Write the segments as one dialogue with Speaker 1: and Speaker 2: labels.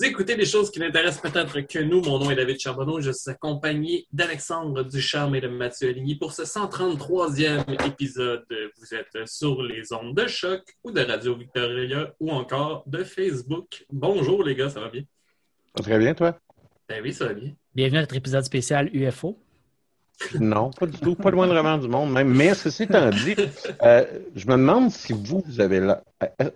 Speaker 1: Vous écoutez des choses qui n'intéressent peut-être que nous. Mon nom est David Charbonneau. Je suis accompagné d'Alexandre Ducharme et de Mathieu Aligny pour ce 133e épisode. Vous êtes sur les ondes de choc ou de Radio Victoria ou encore de Facebook. Bonjour les gars, ça va bien?
Speaker 2: Très bien, toi?
Speaker 1: Ben oui, ça va bien.
Speaker 3: Bienvenue à notre épisode spécial UFO.
Speaker 2: Non, pas du tout, pas loin vraiment du monde même. Mais ceci étant dit, euh, je me demande si vous, vous avez là. euh,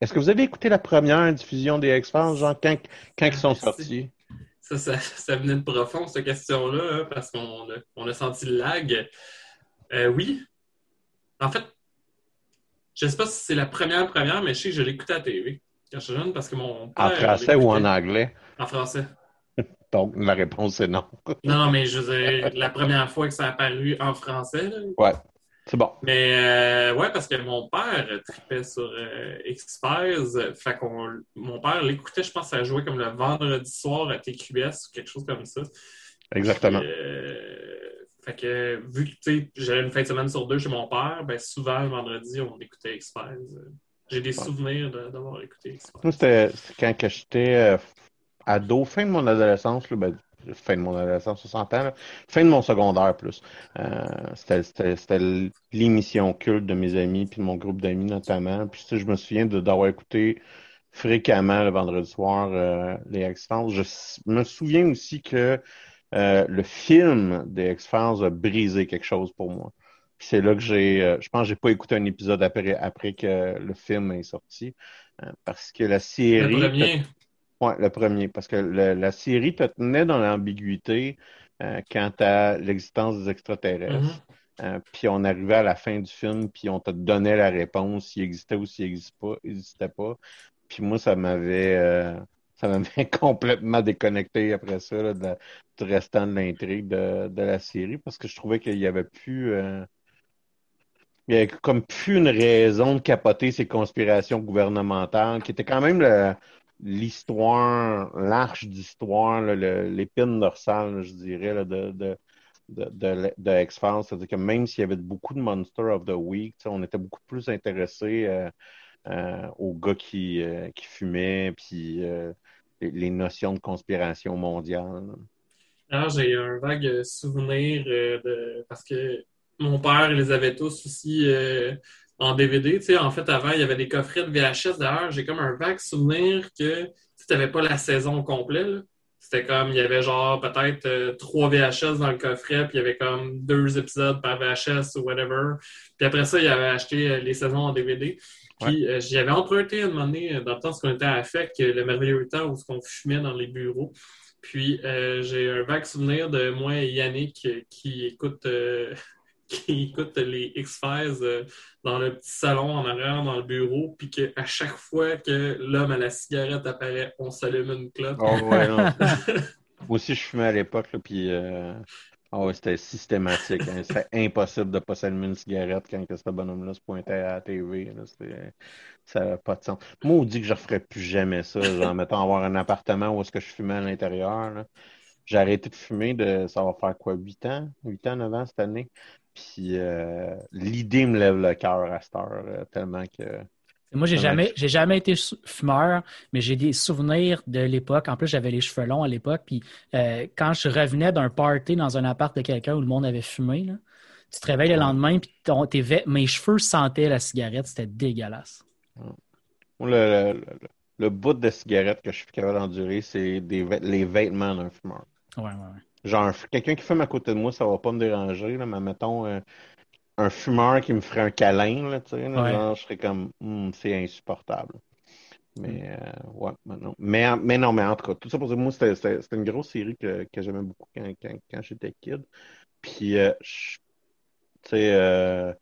Speaker 2: Est-ce que vous avez écouté la première diffusion des X-Files, genre quand, quand ils sont sortis?
Speaker 1: Ça, ça, ça venait de profond, cette question-là, hein, parce qu'on a, on a senti le lag. Euh, oui. En fait, je ne sais pas si c'est la première première, mais je sais que je l'écoutais à la TV quand j'étais jeune parce que mon
Speaker 2: En
Speaker 1: père
Speaker 2: français ou en anglais?
Speaker 1: En français.
Speaker 2: Donc, la réponse est non.
Speaker 1: Non, non, mais je veux dire, la première fois que ça a apparu en français, là.
Speaker 2: Ouais, c'est bon.
Speaker 1: Mais euh, ouais, parce que mon père tripait sur euh, X-Files. Fait qu'on mon père l'écoutait, je pense, ça jouait comme le vendredi soir à TQS ou quelque chose comme ça.
Speaker 2: Exactement.
Speaker 1: Euh, fait que vu que tu sais, j'avais une fin de semaine sur deux chez mon père, ben souvent le vendredi, on écoutait X-Files. J'ai des
Speaker 2: Ouais.
Speaker 1: souvenirs d'avoir écouté X-Files.
Speaker 2: C'était quand j'étais euh, ado, fin de mon adolescence, là, ben, fin de mon adolescence, 60 ans, là, fin de mon secondaire plus. Euh, c'était- l'émission culte de mes amis, puis de mon groupe d'amis notamment. Puis tu sais, je me souviens d'avoir écouté fréquemment le vendredi soir euh, les X-Files. Je me souviens aussi que euh, le film des X-Files a brisé quelque chose pour moi. Puis c'est là que j'ai, euh, je pense que j'ai pas écouté un épisode après, après que le film est sorti, euh, parce que la série,
Speaker 1: Le premier,
Speaker 2: Ouais, le premier, parce que le- la série te tenait dans l'ambiguïté euh, quant à l'existence des extraterrestres.
Speaker 1: Mhm.
Speaker 2: Euh, puis on arrivait à la fin du film, puis on te donnait la réponse s'il existait ou s'il n'existait pas, pas. Puis moi, ça m'avait euh, ça m'avait complètement déconnecté après ça là, de du restant de l'intrigue de, de la série, parce que je trouvais qu'il y avait plus il y avait comme plus une raison de capoter ces conspirations gouvernementales, qui étaient quand même le- l'histoire, l'arche d'histoire, l'épine dorsale, je dirais, de, de, de, de, X-Files. C'est-à-dire que même s'il y avait beaucoup de Monster of the Week, on était beaucoup plus intéressés euh, euh, aux gars qui, euh, qui fumaient, puis les, notions de conspiration mondiale.
Speaker 1: Alors, j'ai un vague souvenir de... parce que mon père les avait tous aussi en DVD. Tu sais, en fait, avant, il y avait des coffrets de VHS. D'ailleurs, j'ai comme un vague souvenir que tu n'avais pas la saison complète. C'était comme, il y avait genre peut-être euh, trois VHS dans le coffret, puis il y avait comme deux épisodes par VHS ou whatever. Puis après ça, il avait acheté euh, les saisons en DVD. Puis euh, j'y avais emprunté un moment donné, euh, dans le temps, ce qu'on était à FEC, euh, le merveilleux temps où on fumait dans les bureaux. Puis euh, j'ai un vague souvenir de moi et Yannick qui écoute, euh, qui écoute les X-Files euh, dans le petit salon en arrière dans le bureau, puis qu'à chaque fois que l'homme à la cigarette apparaît, on s'allume une clope.
Speaker 2: Oh, ouais, non. Moi aussi, je fumais à l'époque, puis euh, ouais, c'était systématique. hein. C'était impossible de pas s'allumer une cigarette quand que ce bonhomme-là se pointait à la TV. là. Ça n'avait pas de sens. Moi, on dit que je ne referais plus jamais ça. Genre, mettons, avoir un appartement où est-ce que je fumais à l'intérieur. J'ai arrêté de fumer de, ça va faire quoi, 8 ans? 8 ans, 9 ans cette année. Puis euh, l'idée me lève le cœur à cette heure, euh, tellement que...
Speaker 3: Moi, j'ai jamais, j'ai jamais été fumeur, mais j'ai des souvenirs de l'époque. En plus, j'avais les cheveux longs à l'époque. Puis euh, quand je revenais d'un party dans un appart de quelqu'un où le monde avait fumé, là, tu te réveilles le lendemain, puis ton- mes cheveux sentaient la cigarette. C'était dégueulasse.
Speaker 2: Le, le, le- le bout de cigarette que je suis capable d'endurer, c'est des, les vêtements d'un fumeur.
Speaker 3: Ouais, ouais, ouais.
Speaker 2: Genre, quelqu'un qui fume à côté de moi, ça va pas me déranger, là, mais mettons euh, un fumeur qui me ferait un câlin, là, tu sais, là,
Speaker 3: Ouais.
Speaker 2: genre, je serais comme, Hmm, c'est insupportable. Mais, euh, ouais, non. Mais, mais non, mais en tout cas, tout ça pour dire, moi, c'était une grosse série que, que j'aimais beaucoup quand, quand, quand j'étais kid. Puis, euh, tu sais, euh,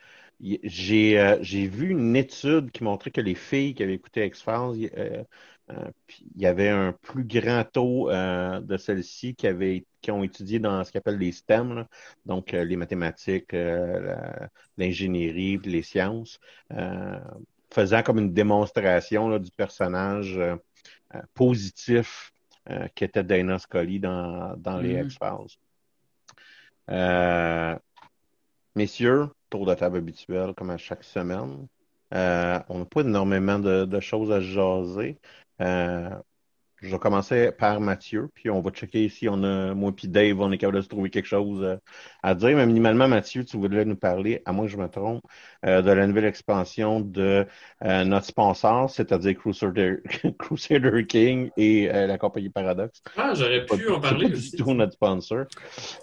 Speaker 2: j'ai euh, j'ai vu une étude qui montrait que les filles qui avaient écouté X-Files, euh, euh, il y avait un plus grand taux euh, de celles-ci qui, avaient, qui ont étudié dans ce qu'on appelle les STEM, là, donc euh, les mathématiques, euh, l'ingénierie, les sciences, faisant comme une démonstration là, du personnage positif qui était Dana Scully dans, dans les
Speaker 3: Mhm.
Speaker 2: X-Files. messieurs, tour de table habituel comme à chaque semaine. Euh, on n'a pas énormément de, choses à jaser. Euh, je vais commencer par Mathieu, puis on va checker si on a, moi puis Dave, on est capable de se trouver quelque chose euh, à dire. Mais minimalement, Mathieu, tu voulais nous parler, à moins que je me trompe, euh, de la nouvelle expansion de euh, notre sponsor, c'est-à-dire Crusader, Crusader King et euh, la compagnie Paradox.
Speaker 1: Ah, j'aurais
Speaker 2: Pas-
Speaker 1: pu en
Speaker 2: C'est
Speaker 1: parler
Speaker 2: pas
Speaker 1: aussi.
Speaker 2: du tout notre sponsor.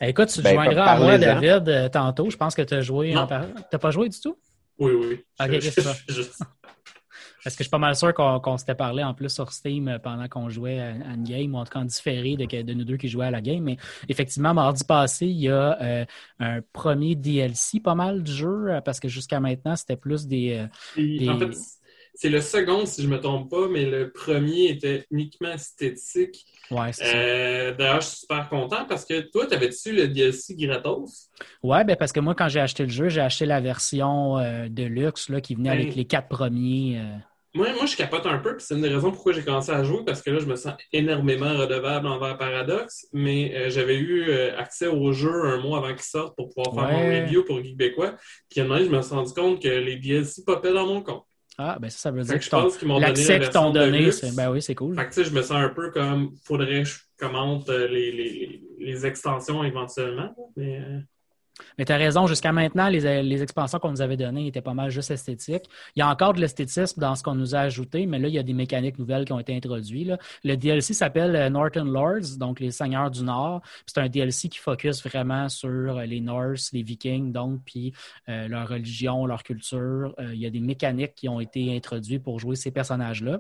Speaker 3: Eh, Écoute, tu te
Speaker 2: Ben,
Speaker 3: joindras à moi. David, tantôt. Je pense que tu as joué
Speaker 1: Non.
Speaker 3: en par... T'as pas joué du tout?
Speaker 1: Oui, oui.
Speaker 3: Ok,
Speaker 1: Je-
Speaker 3: qu'est-ce que ça?
Speaker 1: je- je-
Speaker 3: Parce que je suis pas mal sûr qu'on s'était parlé en plus sur Steam euh, pendant qu'on jouait à, à une game, ou en tout cas en différé de, nous deux qui jouaient à la game. Mais effectivement, mardi passé, il y a euh, un premier DLC pas mal du jeu, euh, parce que jusqu'à maintenant, c'était plus des.
Speaker 1: En fait, c'est le second, si je me trompe pas, mais le premier était uniquement esthétique.
Speaker 3: Ouais, c'est ça.
Speaker 1: Euh, D'ailleurs, je suis super content parce que toi, t'avais-tu le DLC gratos?
Speaker 3: Ouais, ben parce que moi, quand j'ai acheté le jeu, j'ai acheté la version euh, de luxe là, qui venait
Speaker 1: Ben-
Speaker 3: avec les quatre premiers. euh,
Speaker 1: Moi, moi, je capote un peu, puis c'est une des raisons pourquoi j'ai commencé à jouer, parce que là, je me sens énormément redevable envers Paradox, mais euh, j'avais eu euh, accès au jeu un mois avant qu'il sorte pour pouvoir faire mon
Speaker 3: Ouais.
Speaker 1: review pour Geekbécois. Puis à un moment donné, je me suis rendu compte que les DLC popaient dans mon compte.
Speaker 3: Ah, ben ça, ça veut dire
Speaker 1: que
Speaker 3: que l'accès qu'ils t'ont donné, ben oui, c'est cool.
Speaker 1: Fait que tu sais, je me sens un peu comme faudrait que je commente euh, les, les, les extensions éventuellement. Mais euh,
Speaker 3: Mais tu as raison, jusqu'à maintenant, les, les expansions qu'on nous avait données étaient pas mal juste esthétiques. Il y a encore de l'esthétisme dans ce qu'on nous a ajouté, mais là, il y a des mécaniques nouvelles qui ont été introduites. Le DLC s'appelle euh, Northern Lords, donc les Seigneurs du Nord. C'est un DLC qui focus vraiment sur euh, les Norse, les Vikings, donc, puis euh, leur religion, leur culture. Il y a des mécaniques qui ont été introduites pour jouer ces personnages-là.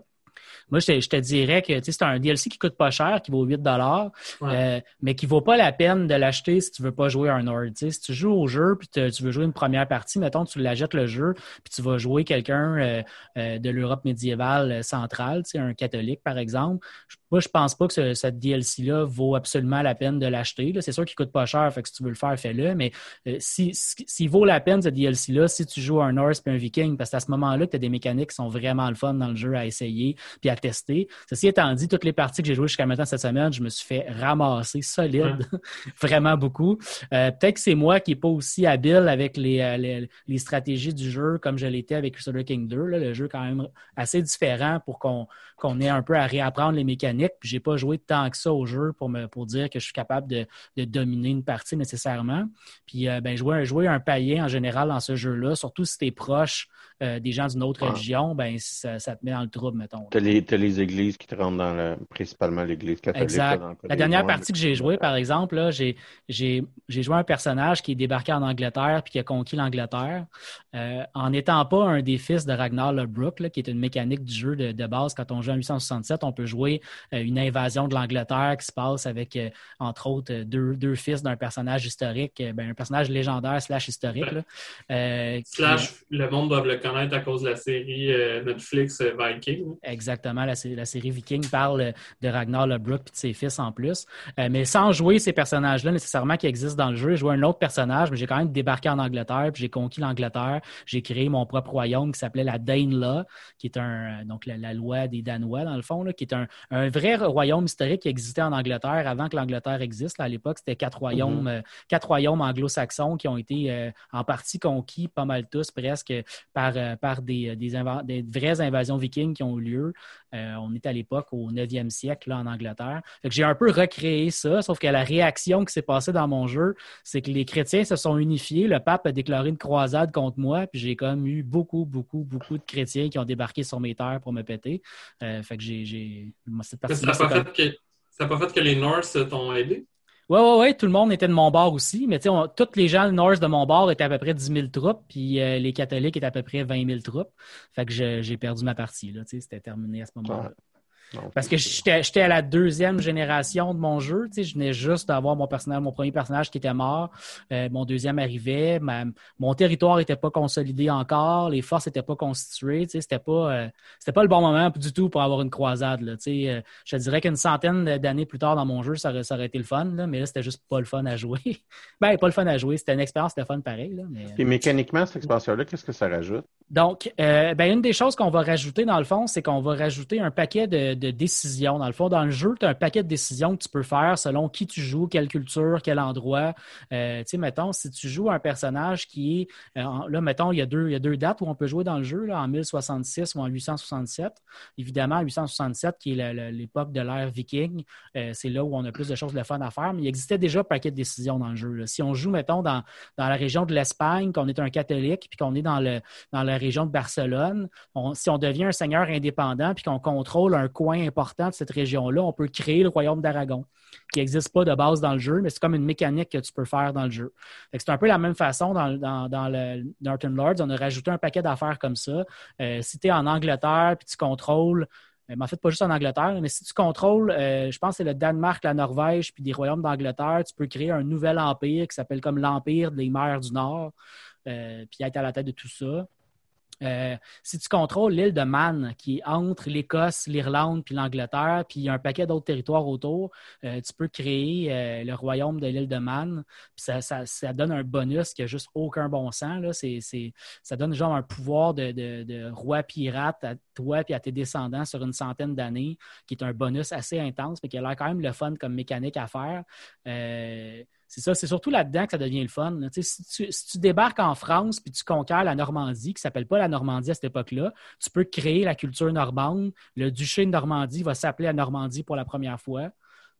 Speaker 3: Moi, je te, je te dirais que tu sais, c'est un DLC qui coûte pas cher, qui vaut 8
Speaker 1: Ouais.
Speaker 3: euh, mais qui vaut pas la peine de l'acheter si tu veux pas jouer un sais, si tu joues au jeu puis te- tu veux jouer une première partie, mettons, tu l'achètes le jeu puis tu vas jouer quelqu'un euh, euh, de l'Europe médiévale centrale, un catholique par exemple. Je- Moi, je pense pas que ce, cette DLC-là vaut absolument la peine de l'acheter. C'est sûr qu'il coûte pas cher, fait que si tu veux le faire, fais-le. Mais euh, si, si- s'il vaut la peine, ce DLC-là, si tu joues un Norse puis un Viking, parce qu'à ce moment-là, tu as des mécaniques qui sont vraiment le fun dans le jeu à essayer puis à tester. Ceci étant dit, toutes les parties que j'ai jouées jusqu'à maintenant cette semaine, je me suis fait ramasser solide, vraiment beaucoup. Euh, Peut-être que c'est moi qui n'ai pas aussi habile avec les, euh, les, les stratégies du jeu comme je l'étais avec Crusader King 2. là. Le jeu est quand même assez différent pour qu'on qu'on ait un peu à réapprendre les mécaniques. Puis j'ai pas joué tant que ça au jeu pour dire que je suis capable de, dominer une partie nécessairement. Puis euh, ben jouer, jouer un païen en général dans ce jeu-là, surtout si tu es proche euh, des gens d'une autre
Speaker 2: Ouais.
Speaker 3: religion, ben ça, ça te met dans le trouble, mettons.
Speaker 2: T'as les, t'as les églises qui te rentrent dans le, principalement l'église catholique.
Speaker 3: Exact.
Speaker 2: dans
Speaker 3: La dernière partie que j'ai jouée, par exemple, là, j'ai, j'ai, j'ai joué un personnage qui est débarqué en Angleterre puis qui a conquis l'Angleterre. Euh, en n'étant pas un des fils de Ragnar Lodbrok, là, qui est une mécanique du jeu de, de base, quand on joue en 867, on peut jouer euh, une invasion de l'Angleterre qui se passe avec, euh, entre autres, deux, deux fils d'un personnage historique, ben, un personnage légendaire slash historique. là, euh, qui-
Speaker 1: slash, le monde doit le connaître à cause de la série euh, Netflix euh, Viking.
Speaker 3: Exactement, la, la série Viking parle de Ragnar Lodbrok et de ses fils en plus. Euh, mais sans jouer ces personnages-là nécessairement qui existent dans le jeu, j'ai joué un autre personnage, mais j'ai quand même débarqué en Angleterre, puis j'ai conquis l'Angleterre. J'ai créé mon propre royaume qui s'appelait la Danelaw, qui est un euh, donc la, la loi des Danois dans le fond, là, qui est un, un vrai royaume historique qui existait en Angleterre avant que l'Angleterre existe. Là, à l'époque, c'était quatre royaumes, euh, quatre royaumes anglo-saxons qui ont été euh, en partie conquis, pas mal tous presque par, euh, par des, des, vraies invasions vikings qui ont eu lieu. Euh, on est à l'époque au 9e siècle là, en Angleterre. J'ai un peu recréé ça, sauf que la réaction qui s'est passée dans mon jeu, c'est que les chrétiens se sont unifiés. Le pape a déclaré une croisade contre moi, puis j'ai comme eu beaucoup, beaucoup, beaucoup de chrétiens qui ont débarqué sur mes terres pour me péter. Euh, fait que j'ai.
Speaker 1: ça n'a pas,
Speaker 3: comme-
Speaker 1: que- pas fait que les Norse t'ont aidé?
Speaker 3: Ouais, ouais, ouais, tout le monde était de mon bord aussi, mais tu sais, tous les gens Norse de mon bord étaient à peu près 10 000 troupes, puis euh, les catholiques étaient à peu près 20 000 troupes. Fait que j'ai perdu ma partie, là, tu sais, c'était terminé à ce moment-là. Parce que j'étais à la deuxième génération de mon jeu. Tu sais, je venais juste d'avoir mon personnage, mon premier personnage qui était mort. Euh, mon deuxième arrivait. mon territoire n'était pas consolidé encore. Les forces n'étaient pas constituées. Tu sais, c'était pas, euh, c'était pas le bon moment du tout pour avoir une croisade. Là, tu sais, euh, je te dirais qu'une centaine d'années plus tard dans mon jeu, ça, ça aurait été le fun. Là, mais là, c'était juste pas le fun à jouer. ben, pas le fun à jouer. C'était une expérience, c'était fun pareil. Là, mais,
Speaker 2: Et mécaniquement, cette expansion-là, qu'est-ce que ça rajoute?
Speaker 3: Donc, ben, une des choses qu'on va rajouter dans le fond, c'est qu'on va rajouter un paquet de, de décisions. Dans le fond, dans le jeu, tu as un paquet de décisions que tu peux faire selon qui tu joues, quelle culture, quel endroit. Euh, tu sais, mettons, si tu joues un personnage qui est. Euh, là, mettons, il y, a deux, il y a deux dates où on peut jouer dans le jeu, là, en 1066 ou en 867. Évidemment, 867, qui est l'époque de l'ère viking, euh, c'est là où on a plus de choses de fun à faire, mais il existait déjà un paquet de décisions dans le jeu. Si on joue, mettons, dans, dans la région de l'Espagne, qu'on est un catholique, puis qu'on est dans, le, dans la région de Barcelone, si on devient un seigneur indépendant, puis qu'on contrôle un coin important de cette région-là, on peut créer le royaume d'Aragon, qui n'existe pas de base dans le jeu, mais c'est comme une mécanique que tu peux faire dans le jeu. C'est un peu la même façon dans, dans, le Northern Lords. On a rajouté un paquet d'affaires comme ça. Euh, si tu es en Angleterre puis tu contrôles euh, mais en fait, pas juste en Angleterre, mais si tu contrôles, euh, je pense que c'est le Danemark, la Norvège, puis des royaumes d'Angleterre, tu peux créer un nouvel empire qui s'appelle comme l'Empire des mers du Nord, puis être à la tête de tout ça. Euh, si tu contrôles l'île de Man, qui est entre l'Écosse, l'Irlande puis l'Angleterre, puis il y a un paquet d'autres territoires autour, euh, tu peux créer euh, le royaume de l'île de Man. Puis ça, donne un bonus qui n'a juste aucun bon sens. Ça donne genre un pouvoir de, roi pirate à toi et à tes descendants sur une centaine d'années, qui est un bonus assez intense, mais qui a l'air quand même le fun comme mécanique à faire c'est ça, c'est surtout là-dedans que ça devient le fun. Si tu, débarques en France puis tu conquiers la Normandie, qui ne s'appelle pas la Normandie à cette époque-là, tu peux créer la culture normande. Le duché de Normandie va s'appeler la Normandie pour la première fois.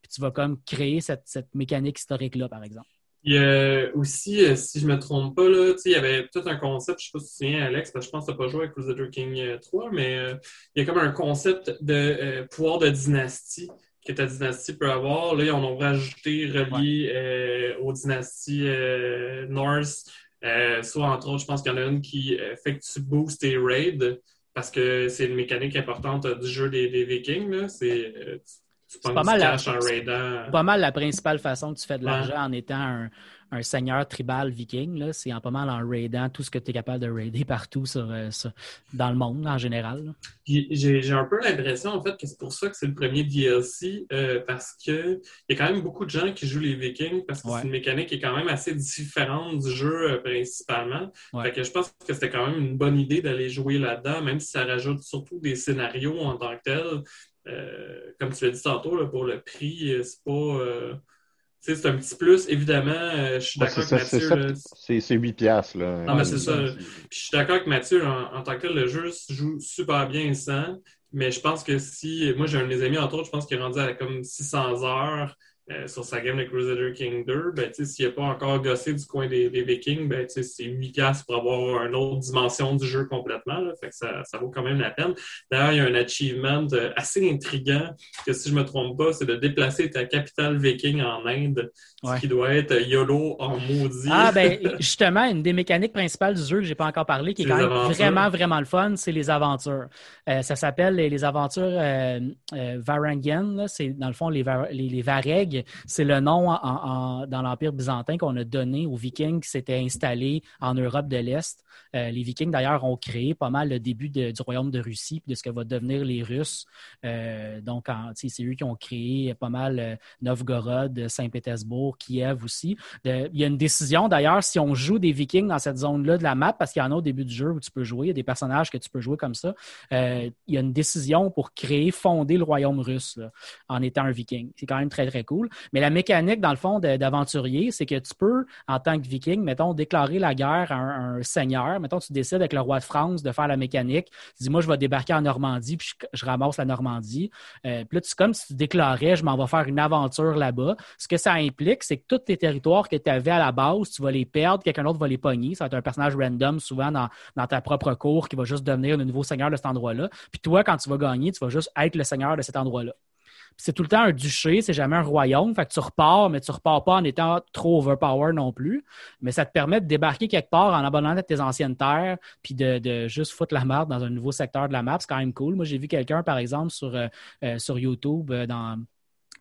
Speaker 3: Puis tu vas comme créer cette, mécanique historique-là, par exemple.
Speaker 1: Il y a aussi, euh, si je ne me trompe pas, là, il y avait tout un concept, je ne sais pas si tu te souviens, Alex, parce que je pense que tu n'as pas joué avec Crusader King 3, euh, mais euh, il y a comme un concept de pouvoir de dynastie que ta dynastie peut avoir. Là, ils en ont rajouté relié euh, aux dynasties euh, Norse. Euh, soit, entre autres, je pense qu'il y en a une qui fait que tu boostes tes raids parce que c'est une mécanique importante du jeu des, Vikings. C'est,
Speaker 3: pas mal, la, pas mal la principale façon que tu fais de l'argent en étant un, un seigneur tribal viking. C'est en pas mal en raidant tout ce que tu es capable de raider partout euh, dans le monde en général.
Speaker 1: J'ai un peu l'impression en fait que c'est pour ça que c'est le premier DLC euh, parce qu'il y a quand même beaucoup de gens qui jouent les vikings parce que c'est une mécanique qui est quand même assez différente du jeu euh, principalement. que je pense que c'était quand même une bonne idée d'aller jouer là-dedans, même si ça rajoute surtout des scénarios en tant que tel. comme tu l'as dit tantôt, pour le prix, c'est pas c'est un petit plus. Évidemment, euh, je suis d'accord avec Mathieu.
Speaker 2: C'est 8 piastres. Là.
Speaker 1: Non, mais c'est ça. je suis d'accord avec Mathieu. En, tant que tel, le jeu se joue super bien sans. Mais je pense que si. Moi, j'ai un de mes amis, entre autres, je pense qu'il est rendu à comme 600 heures. Euh, sur sa game de Crusader King 2, ben, s'il n'a pas encore gossé du coin des, Vikings, ben, c'est 8$ pour avoir une autre dimension du jeu complètement. fait que ça, ça, vaut quand même la peine. D'ailleurs, il y a un achievement euh, assez intriguant que, si je ne me trompe pas, c'est de déplacer ta capitale viking en Inde, ce qui doit être YOLO en maudit.
Speaker 3: Ah, ben, justement, une des mécaniques principales du jeu que je n'ai pas encore parlé, qui est quand même vraiment, vraiment le fun, c'est les aventures. Euh, ça s'appelle les, aventures euh, Varangian. C'est, dans le fond, les, les, les Varegs c'est le nom dans l'Empire byzantin qu'on a donné aux Vikings qui s'étaient installés en Europe de l'Est. Euh, les Vikings, d'ailleurs, ont créé pas mal le début du royaume de Russie de ce que va devenir les Russes. Euh, donc, c'est eux qui ont créé pas mal euh, Novgorod, Saint-Pétersbourg, Kiev aussi. il y a une décision, d'ailleurs, si on joue des Vikings dans cette zone-là de la map, parce qu'il y en a au début du jeu où tu peux jouer, il y a des personnages que tu peux jouer comme ça, il y a une décision pour créer, fonder le royaume russe en étant un Viking. C'est quand même très, très cool. Mais la mécanique, dans le fond, d'aventurier, c'est que tu peux, en tant que viking, mettons, déclarer la guerre à un, seigneur. Mettons, tu décides avec le roi de France de faire la mécanique. Tu dis, moi, je vais débarquer en Normandie, puis je, ramasse la Normandie. Euh, puis là, tu, comme si tu déclarais, je m'en vais faire une aventure là-bas. Ce que ça implique, c'est que tous tes territoires que tu avais à la base, tu vas les perdre, quelqu'un d'autre va les pogner. Ça va être un personnage random, souvent dans, dans ta propre cour, qui va juste devenir le nouveau seigneur de cet endroit-là. Puis toi, quand tu vas gagner, tu vas juste être le seigneur de cet endroit-là. C'est tout le temps un duché, c'est jamais un royaume. Fait que tu repars, mais tu repars pas en étant trop overpower non plus. Mais ça te permet de débarquer quelque part en abandonnant tes anciennes terres, puis de, juste foutre la merde dans un nouveau secteur de la map. C'est quand même cool. Moi, j'ai vu quelqu'un, par exemple, sur, euh, euh, YouTube, euh, dans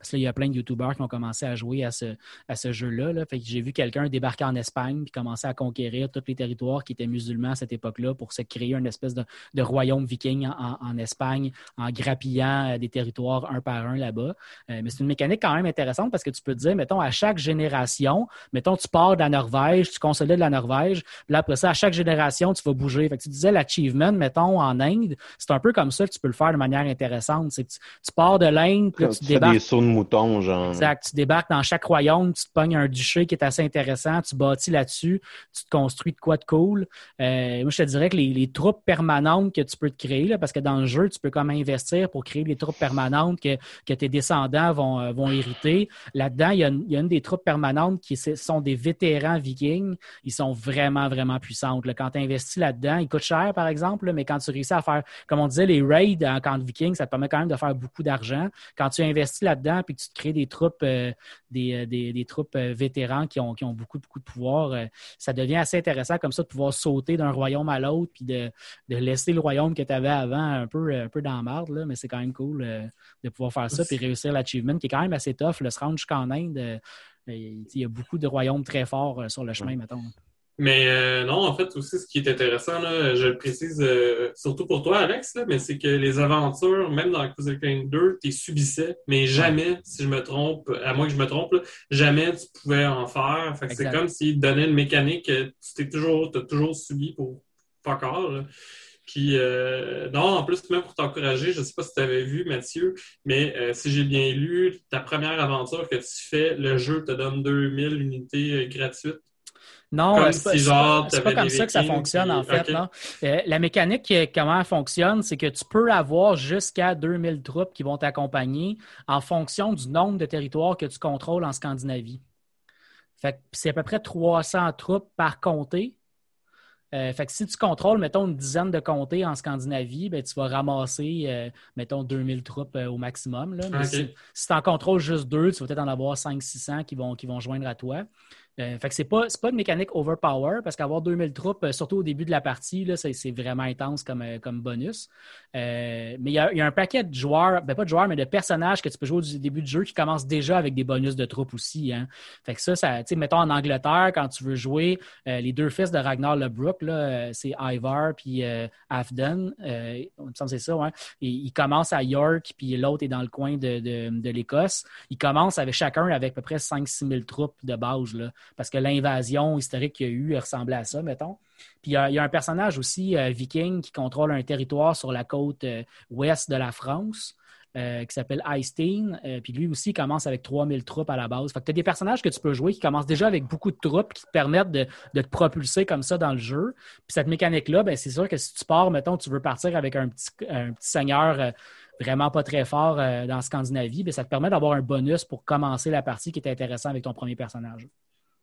Speaker 3: parce qu'il y a plein de YouTubers qui ont commencé à jouer à ce, à ce jeu-là. Là. Fait que j'ai vu quelqu'un débarquer en Espagne puis commencer à conquérir tous les territoires qui étaient musulmans à cette époque-là pour se créer une espèce de, royaume viking en, Espagne en grappillant euh, des territoires un par un là-bas. Euh, mais c'est une mécanique quand même intéressante parce que tu peux te dire, mettons, à chaque génération, mettons, tu pars de la Norvège, tu consolides la Norvège, puis là, après ça, à chaque génération, tu vas bouger. Fait que tu disais l'achievement, mettons, en Inde, c'est un peu comme ça que tu peux le faire de manière intéressante. C'est que tu, pars de l'Inde, puis tu, débarques
Speaker 2: mouton, genre.
Speaker 3: Exact. Tu débarques dans chaque royaume, tu te pognes un duché qui est assez intéressant, tu bâtis là-dessus, tu te construis de quoi de cool. Euh, moi, je te dirais que les, troupes permanentes que tu peux te créer, là, parce que dans le jeu, tu peux même investir pour créer les troupes permanentes que, tes descendants vont, euh, hériter. Là-dedans, il y, a une, des troupes permanentes qui sont des vétérans vikings. Ils sont vraiment, vraiment puissantes. Quand tu investis là-dedans, ils coûtent cher, par exemple, mais quand tu réussis à faire, comme on disait, les raids en camp de vikings, ça te permet quand même de faire beaucoup d'argent. Quand tu investis là-dedans, puis que tu te crées des troupes, euh, des, des, troupes euh, vétérans qui ont, qui ont beaucoup, beaucoup de pouvoir, euh, ça devient assez intéressant comme ça de pouvoir sauter d'un royaume à l'autre puis de, de, laisser le royaume que tu avais avant un peu, un peu dans la marde, là, mais c'est quand même cool de pouvoir faire ça puis réussir l'achievement qui est quand même assez tough. Le se rendre jusqu'en Inde, il y a beaucoup de royaumes très forts sur le chemin, mettons.
Speaker 1: Mais euh, non, en fait, aussi, ce qui est intéressant, là, je le précise euh, surtout pour toi, Alex, là, mais c'est que les aventures, même dans Crusader King 2, tu subissais, mais jamais, si je me trompe, à moins que je me trompe, jamais tu pouvais en faire. Fait que c'est comme s'ils te donnaient une mécanique que tu t'es toujours, as toujours subi pour pas encore. Puis, euh, non, en plus, même pour t'encourager, je ne sais pas si tu avais vu, Mathieu, mais si j'ai bien lu, ta première aventure que tu fais, le jeu te donne 2000 unités gratuites
Speaker 3: non, c'est pas, comme ça que ça fonctionne, en fait. Euh, la mécanique, comment elle fonctionne, c'est que tu peux avoir jusqu'à 2000 troupes qui vont t'accompagner en fonction du nombre de territoires que tu contrôles en Scandinavie. Fait c'est à peu près 300 troupes par comté. Euh, fait que si tu contrôles, mettons, une dizaine de comtés en Scandinavie, ben, tu vas ramasser, euh, mettons, 2000 troupes au maximum. Là. si, tu en contrôles juste deux, tu vas peut-être en avoir 500-600 qui vont, qui vont joindre à toi. Euh, fait que c'est pas, une mécanique overpower parce qu'avoir 2000 troupes, euh, surtout au début de la partie, c'est, vraiment intense comme, euh, comme bonus. mais il y a, un paquet de joueurs, ben pas de joueurs, mais de personnages que tu peux jouer au début du jeu qui commencent déjà avec des bonus de troupes aussi. Hein. Fait ça, ça tu mettons en Angleterre, quand tu veux jouer les deux fils de Ragnar Lodbrok, là, c'est Ivar puis Afden. il me c'est ça, ouais. ils commencent à York, puis l'autre est dans le coin de, de, de l'Écosse. Ils commencent avec chacun avec à peu près 5-6 000 troupes de base. Là parce que l'invasion historique qu'il y a eu ressemblait à ça, mettons. Puis il y, a, un personnage aussi euh, viking qui contrôle un territoire sur la côte euh, ouest de la France. Euh, qui s'appelle Eystein. puis lui aussi, commence avec 3000 troupes à la base. Fait que tu as des personnages que tu peux jouer qui commencent déjà avec beaucoup de troupes qui te permettent de, te propulser comme ça dans le jeu. Puis cette mécanique-là, ben, c'est sûr que si tu pars, mettons, tu veux partir avec un petit, un petit seigneur vraiment pas très fort dans Scandinavie, ben, ça te permet d'avoir un bonus pour commencer la partie qui est intéressant avec ton premier personnage.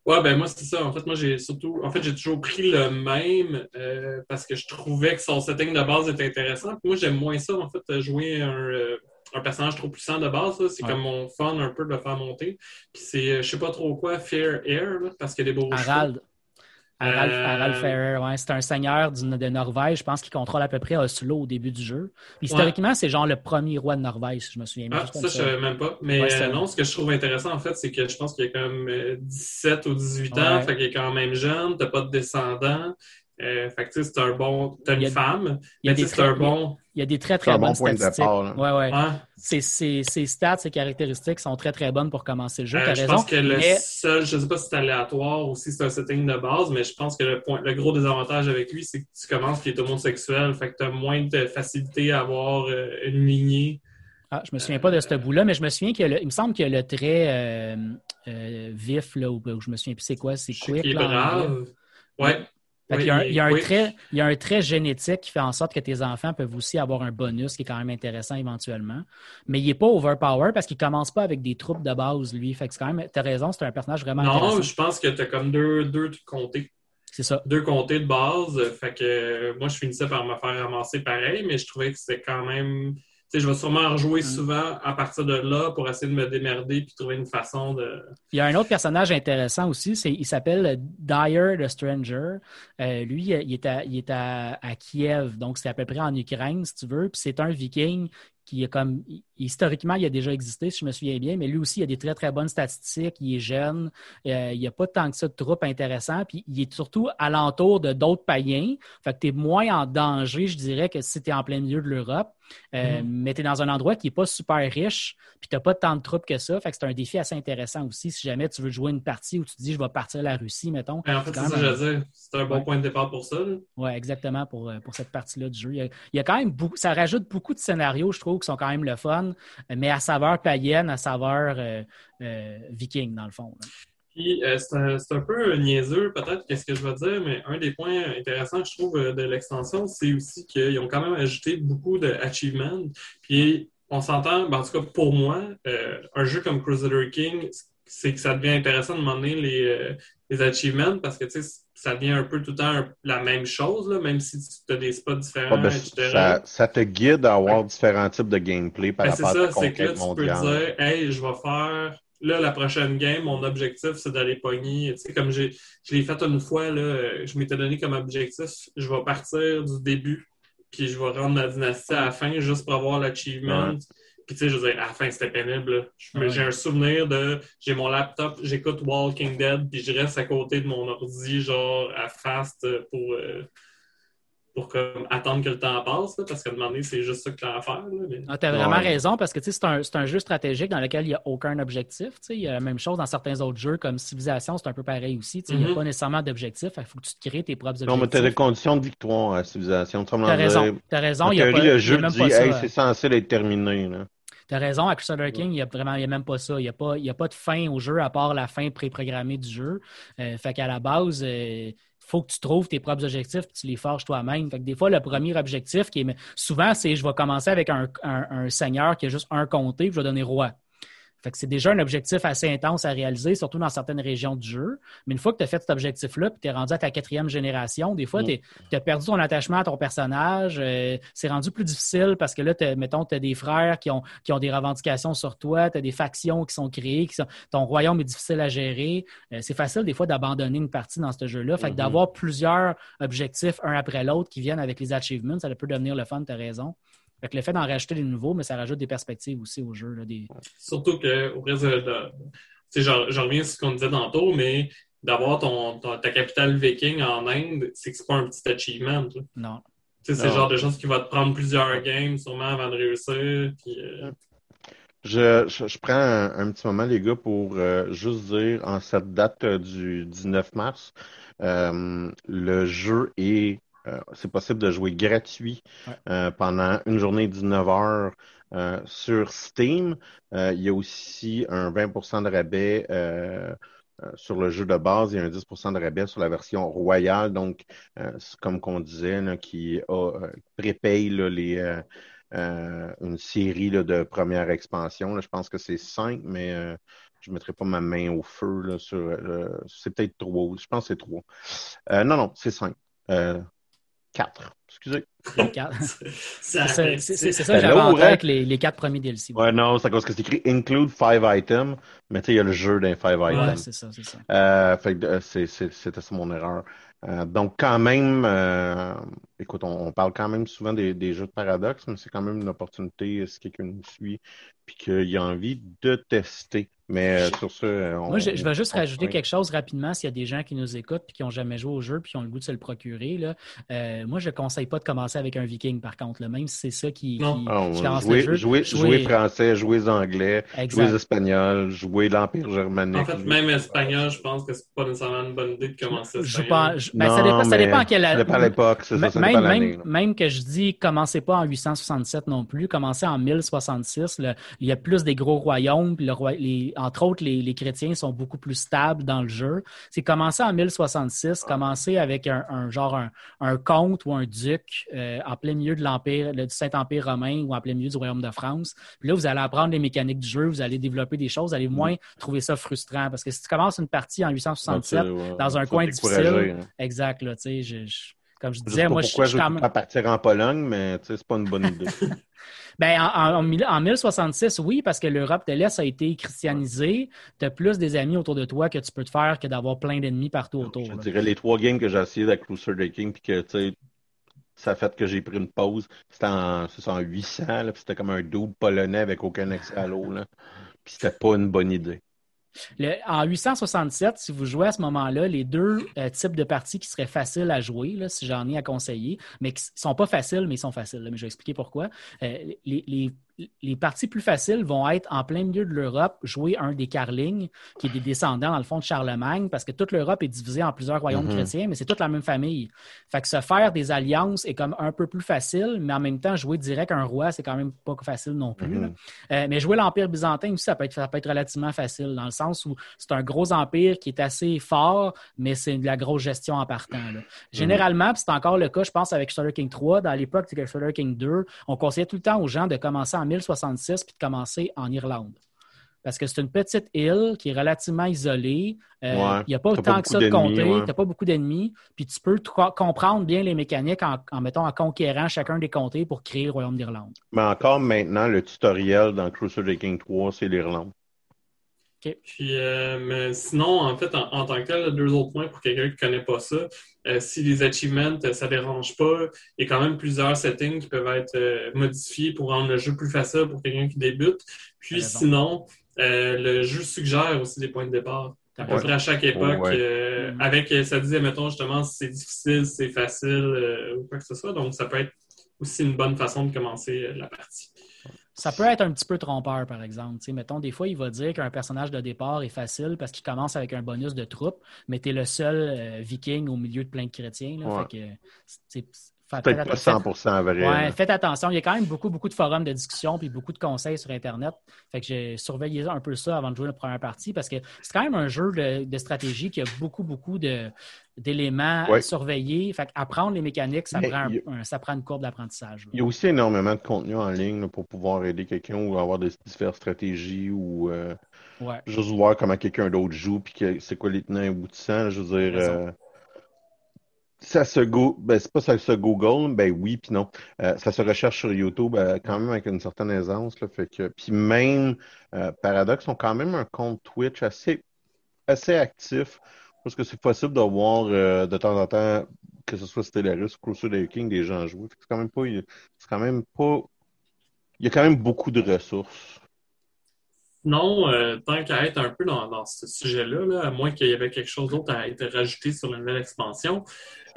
Speaker 1: Ouais, ben moi, c'est ça. En fait, moi, j'ai surtout. En fait, j'ai toujours pris le même euh, parce que je trouvais que son setting de base était intéressant. Puis moi, j'aime moins ça, en fait, jouer un, euh, un personnage trop puissant de base. C'est comme mon fun un peu de le faire monter. Puis c'est, euh, je sais pas trop quoi, Fair Air, parce qu'il y a des beaux
Speaker 3: Harald. Harald, euh, Ferrer, ouais. C'est un seigneur de Norvège, je pense, qu'il contrôle à peu près Oslo au début du jeu. historiquement, c'est genre le premier roi de Norvège, si je me souviens
Speaker 1: bien. Ah, ça, je savais même pas. Mais euh, non, ce que je trouve intéressant, en fait, c'est que je pense qu'il a quand même 17 ou 18 ans, fait qu'il est quand même jeune, t'as pas de descendants. Euh, fait que c'est un bon. T'as une femme, mais c'est un bon.
Speaker 3: Il y a des très très bonnes statistiques. ouais, ouais. Ces, stats, ces caractéristiques sont très très bonnes pour commencer le jeu. Euh,
Speaker 1: je pense que le seul, je sais pas si c'est aléatoire ou si c'est un setting de base, mais je pense que le, point, le gros désavantage avec lui, c'est que tu commences qui est homosexuel, fait que tu as moins de facilité à avoir euh, une lignée.
Speaker 3: Ah, je me souviens pas de ce bout-là, mais je me souviens qu'il me semble que le trait vif, là, où, je me souviens plus c'est quoi, c'est quick.
Speaker 1: Qui est brave. Ouais
Speaker 3: il, y a il, y a un trait, il y a un trait génétique qui fait en sorte que tes enfants peuvent aussi avoir un bonus qui est quand même intéressant éventuellement. Mais il n'est pas overpower parce qu'il ne commence pas avec des troupes de base, lui. Fait que c'est quand même, as raison, c'est un personnage vraiment intéressant.
Speaker 1: Non, je pense que tu as comme deux, deux comtés.
Speaker 3: C'est ça.
Speaker 1: Deux comtés de base. Fait que moi, je finissais par me faire ramasser pareil, mais je trouvais que c'était quand même sais, je vais sûrement rejouer
Speaker 3: Mm.
Speaker 1: souvent à partir de là pour essayer de me démerder puis trouver une façon de.
Speaker 3: Il y a un autre personnage intéressant aussi, c'est, il s'appelle Dyer the Stranger. Euh, lui, il est, à, il est à, à Kiev, donc c'est à peu près en Ukraine, si tu veux. Puis c'est un viking qui est comme historiquement, il a déjà existé, si je me souviens bien, mais lui aussi, il a des très, très bonnes statistiques. Il est jeune. Euh, il n'y a pas tant que ça de troupes intéressants. Puis il est surtout alentour de d'autres païens. Fait que tu es moins en danger, je dirais, que si tu es en plein milieu de l'Europe. Euh,
Speaker 1: Mhm.
Speaker 3: Mais tu es dans un endroit qui n'est pas super riche, puis tu n'as pas tant de troupes que ça. Fait que c'est un défi assez intéressant aussi si jamais tu veux jouer une partie où tu te dis je vais partir la Russie, mettons.
Speaker 1: Mais en fait,
Speaker 3: C'est
Speaker 1: ça je veux dire. C'est un bon
Speaker 3: Ouais.
Speaker 1: point de départ pour ça.
Speaker 3: Oui, exactement pour, euh, pour cette partie-là du jeu. Il y, a, il y a quand même beaucoup, ça rajoute beaucoup de scénarios, je trouve, qui sont quand même le fun, mais à saveur païenne, à saveur euh, euh, viking, dans le fond. là.
Speaker 1: Euh, c'est un, un peu niaiseux, peut-être, qu'est-ce que je veux dire, mais un des points intéressants, je trouve, euh, de l'extension, c'est aussi qu'ils ont quand même ajouté beaucoup d'achievements. Puis, on s'entend, ben, en tout cas, pour moi, euh, un jeu comme Crusader King, c'est que ça devient intéressant de demander les, euh, les achievements parce que, tu sais, ça devient un peu tout le temps la même chose, là, même si tu as des spots différents,
Speaker 2: Ah, ben,
Speaker 1: etc.
Speaker 2: ça, ça te guide à avoir différents types de gameplay par
Speaker 1: Ben, c'est
Speaker 2: rapport à
Speaker 1: ça,
Speaker 2: ta
Speaker 1: c'est que là,
Speaker 2: conquête
Speaker 1: tu peux dire, hey, je vais faire. Là, la prochaine game, mon objectif, c'est d'aller pogner. Tu sais, comme je l'ai fait une fois, là, je m'étais donné comme objectif, je vais partir du début, puis je vais rendre ma dynastie à la fin juste pour avoir l'achievement.
Speaker 2: Ouais.
Speaker 1: Puis, tu sais, je veux dire, à la fin, c'était pénible.
Speaker 3: Ouais.
Speaker 1: J'ai un souvenir de, j'ai mon laptop, j'écoute Walking Dead, puis je reste à côté de mon ordi, genre, à fast euh, pour. euh, pour comme, attendre que le temps passe, là, parce qu'à un moment donné, c'est juste ça que tu as à faire. là, mais-
Speaker 3: tu as vraiment
Speaker 2: Ouais.
Speaker 3: raison parce que tu sais, c'est un, c'est un jeu stratégique dans lequel il n'y a aucun objectif. tu sais. Il y a la même chose dans certains autres jeux comme Civilization, c'est un peu pareil aussi. tu sais, Il n'y a
Speaker 1: Mhm.
Speaker 3: pas nécessairement d'objectif. Il faut que tu te crées tes propres
Speaker 2: Non, mais tu as des
Speaker 3: objectifs.
Speaker 2: conditions de victoire à civilisation.
Speaker 3: Tu as raison. Tu as raison.
Speaker 2: En
Speaker 3: Il y a
Speaker 2: théorie,
Speaker 3: pas-
Speaker 2: le
Speaker 3: il y a
Speaker 2: jeu
Speaker 3: même
Speaker 2: dit, hey, c'est censé être terminé. Là.
Speaker 3: Tu as raison, à Crusader King, il n'y a vraiment il y a même pas ça. Il n'y a, pas- y a pas de fin au jeu à part la fin préprogrammée du jeu. Euh, fait qu'à la base, il faut que tu trouves tes propres objectifs et tu les forges toi-même. Fait que des fois, le premier objectif, qui est souvent, c'est je vais commencer avec un, un- un seigneur qui a juste un comté puis je vais donner roi. Fait que c'est déjà un objectif assez intense à réaliser, surtout dans certaines régions du jeu. Mais une fois que tu as fait cet objectif-là, puis tu es rendu à ta quatrième génération, des fois,
Speaker 2: Mm.
Speaker 3: tu as perdu ton attachement à ton personnage. euh, c'est rendu plus difficile parce que là, mettons, tu as des frères qui ont, qui ont des revendications sur toi, tu as des factions qui sont créées, qui sont, ton royaume est difficile à gérer. Euh, c'est facile des fois d'abandonner une partie dans ce jeu-là. Fait que
Speaker 2: Mhm.
Speaker 3: d'avoir plusieurs objectifs un après l'autre qui viennent avec les achievements, ça peut devenir le fun, tu as raison. Fait que le fait d'en rajouter des nouveaux, mais ça rajoute des perspectives aussi au jeu. Là, des...
Speaker 1: Surtout que, au reste de. de- tu sais, j'en j'en reviens sur ce qu'on disait tantôt, mais d'avoir ton, ton- ta capitale viking en Inde, c'est que c'est pas un petit achievement. là.
Speaker 3: Non.
Speaker 1: C'est le genre de choses qui va te prendre plusieurs games, sûrement, avant de réussir. Puis, euh,
Speaker 2: Je, je, je prends un, un petit moment, les gars, pour euh, juste dire, en cette date euh, du 19 mars, euh, le jeu est, euh, c'est possible de jouer gratuit euh, pendant une journée 19 heures euh, sur Steam, il y a aussi un 20% de rabais sur le jeu de base et un 10% de rabais sur la version royale. Donc, comme qu'on disait, qui prépaye une série de premières expansions. Je pense que c'est 5, mais je ne mettrai pas ma main au feu. c'est peut-être 3. Je pense que c'est 3. non, non, c'est 5 quatre. Excusez.
Speaker 3: Quatre. C'est ça, ça que
Speaker 2: Ben
Speaker 3: j'avais
Speaker 2: là,
Speaker 3: en
Speaker 2: ouais.
Speaker 3: tête avec les, les quatre premiers DLC.
Speaker 2: Ouais, non, c'est à cause que c'est écrit include five items, mais tu sais, il y a le jeu d'un five
Speaker 3: Ouais,
Speaker 2: items.
Speaker 3: c'est ça, c'est ça.
Speaker 2: Euh, fait que, euh, c'est- c'est- c'était ça mon erreur. Euh, donc, quand même, euh, écoute, on, on parle quand même souvent des, des jeux de paradoxe, mais c'est quand même une opportunité si quelqu'un nous suit puis qu'il a envie de tester. Mais euh, sur ce, euh, on,
Speaker 3: Moi, je, je vais juste
Speaker 2: on-
Speaker 3: rajouter quelque chose rapidement s'il y a des gens qui nous écoutent et qui n'ont jamais joué au jeu puis qui ont le goût de se le procurer. Là. Euh, moi, je ne conseille pas de commencer avec un viking, par contre, là, même si c'est ça qui,
Speaker 1: Non.
Speaker 3: qui,
Speaker 2: Ah,
Speaker 3: qui
Speaker 2: ouais,
Speaker 3: lance
Speaker 2: jouer,
Speaker 3: le jeu.
Speaker 2: français, jouer anglais, jouer
Speaker 3: Exact.
Speaker 2: espagnol, jouer l'Empire germanique.
Speaker 1: En fait, même espagnol, je pense que c'est pas nécessairement une bonne idée de commencer
Speaker 3: Je
Speaker 1: espagnol.
Speaker 3: pense- je- ben, ça dépend, ça
Speaker 2: mais
Speaker 3: dépend à quelle
Speaker 2: Ça dépend à l'époque, c'est ça, ça
Speaker 3: même, même,
Speaker 2: là.
Speaker 3: même que je dis, commencez pas en 867 non plus, commencez en 1066. le- il y a plus des gros royaumes, puis le roi- les, entre autres, les, les chrétiens sont beaucoup plus stables dans le jeu. C'est commencer en 1066, commencer avec un, un genre un, un comte ou un duc euh, en plein milieu de l'Empire, le- du Saint-Empire romain ou en plein milieu du Royaume de France. Puis là, vous allez apprendre les mécaniques du jeu, vous allez développer des choses, vous allez moins trouver ça frustrant. Parce que si tu commences une partie en 867,
Speaker 2: Ouais,
Speaker 3: dans un coin difficile,
Speaker 2: hein.
Speaker 3: exact, là, tu sais, je- je- Comme je disais, moi, je
Speaker 2: pourquoi
Speaker 3: je
Speaker 2: je
Speaker 3: suis
Speaker 2: veux pas partir en Pologne, mais tu sais, c'est pas une bonne idée.
Speaker 3: Ben, en, en, mille- en 1066, oui, parce que l'Europe de l'Est a été christianisée. Tu as plus des amis autour de toi que tu peux te faire que d'avoir plein d'ennemis partout autour.
Speaker 2: Je
Speaker 3: là.
Speaker 2: dirais les trois games que j'ai essayé avec Crusader King, puis que, tu sais, ça a fait que j'ai pris une pause. C'était en, c'est ça, en 800, là, puis c'était comme un double polonais avec aucun accès à l'eau. Puis c'était pas une bonne idée.
Speaker 3: En 867, si vous jouez à ce moment-là, les deux euh, types de parties qui seraient faciles à jouer, si j'en ai à conseiller, mais qui ne sont pas faciles, mais ils sont faciles. mais je vais expliquer pourquoi. Euh, les- les parties plus faciles vont être en plein milieu de l'Europe, jouer un des Carlings, qui est des descendants, dans le fond, de Charlemagne, parce que toute l'Europe est divisée en plusieurs royaumes
Speaker 2: Mhm.
Speaker 3: chrétiens, mais c'est toute la même famille. Fait que se faire des alliances est comme un peu plus facile, mais en même temps, jouer direct un roi, c'est quand même pas facile non plus.
Speaker 2: Mhm.
Speaker 3: là. Euh, mais jouer l'Empire byzantin aussi, ça peut, être, ça peut être relativement facile, dans le sens où c'est un gros empire qui est assez fort, mais c'est de la grosse gestion en partant. là. Généralement, c'est encore le cas, je pense, avec Crusader King 3, dans l'époque de Crusader King 2, on conseillait tout le temps aux gens de commencer en 1066 puis de commencer en Irlande. Parce que c'est une petite île qui est relativement isolée. Euh,
Speaker 2: Ouais.
Speaker 3: Il n'y a pas
Speaker 2: T'as
Speaker 3: tant
Speaker 2: pas
Speaker 3: que ça de
Speaker 2: ouais.
Speaker 3: Tu n'as pas beaucoup d'ennemis. Puis tu peux comprendre bien les mécaniques en, en, mettons, en conquérant chacun des comtés pour créer le royaume d'Irlande.
Speaker 2: Mais encore maintenant, le tutoriel dans Crusader King 3, c'est l'Irlande.
Speaker 1: Puis, euh, mais sinon, en fait, en, en tant que tel, deux autres points pour quelqu'un qui ne connaît pas ça. Euh, si les achievements, euh, ça ne dérange pas, il y a quand même plusieurs settings qui peuvent être euh, modifiés pour rendre le jeu plus facile pour quelqu'un qui débute. Puis, sinon, euh, le jeu suggère aussi des points de départ. À peu
Speaker 3: Ouais.
Speaker 1: près à chaque époque,
Speaker 2: Ouais.
Speaker 1: euh, avec, ça disait, mettons, justement, si c'est difficile, si c'est facile, euh, ou quoi que ce soit. Donc, ça peut être aussi une bonne façon de commencer euh, la partie.
Speaker 3: Ça peut être un petit peu trompeur, par exemple. Mettons, des fois, il va dire qu'un personnage de départ est facile parce qu'il commence avec un bonus de troupes, mais tu es le seul euh, viking au milieu de plein de chrétiens. Là,
Speaker 2: Ouais.
Speaker 3: Fait que,
Speaker 2: Peut-être
Speaker 3: faites-
Speaker 2: pas 100% vrai.
Speaker 3: Ouais, faites attention. Il y a quand même beaucoup, beaucoup de forums de discussion puis beaucoup de conseils sur Internet. Fait que j'ai surveillé un peu ça avant de jouer la première partie parce que c'est quand même un jeu de, de stratégie qui a beaucoup, beaucoup d'éléments à surveiller. Fait apprendre les mécaniques, ça,
Speaker 2: Mais
Speaker 3: prend, un- ça prend une courbe d'apprentissage.
Speaker 2: Il y a aussi énormément de contenu en ligne là, pour pouvoir aider quelqu'un ou avoir des diverses stratégies ou euh,
Speaker 3: Ouais.
Speaker 2: juste voir comment quelqu'un d'autre joue puis que- c'est quoi les tenants et aboutissants. Je veux dire, ça se go ben, c'est pas ça se Google, ben oui puis non. Euh, ça se recherche sur YouTube euh, quand même avec une certaine aisance. Là, fait que, puis même euh, Paradox ont quand même un compte Twitch assez, assez actif parce que c'est possible de voir euh, de temps en temps que ce soit Stellaris ou Crusader King des gens jouer. C'est quand même pas c'est quand même pas il y a quand même beaucoup de ressources.
Speaker 1: Non, euh, tant qu'à être un peu dans, dans ce sujet-là, là, à moins qu'il y avait quelque chose d'autre à être rajouté sur la nouvelle expansion,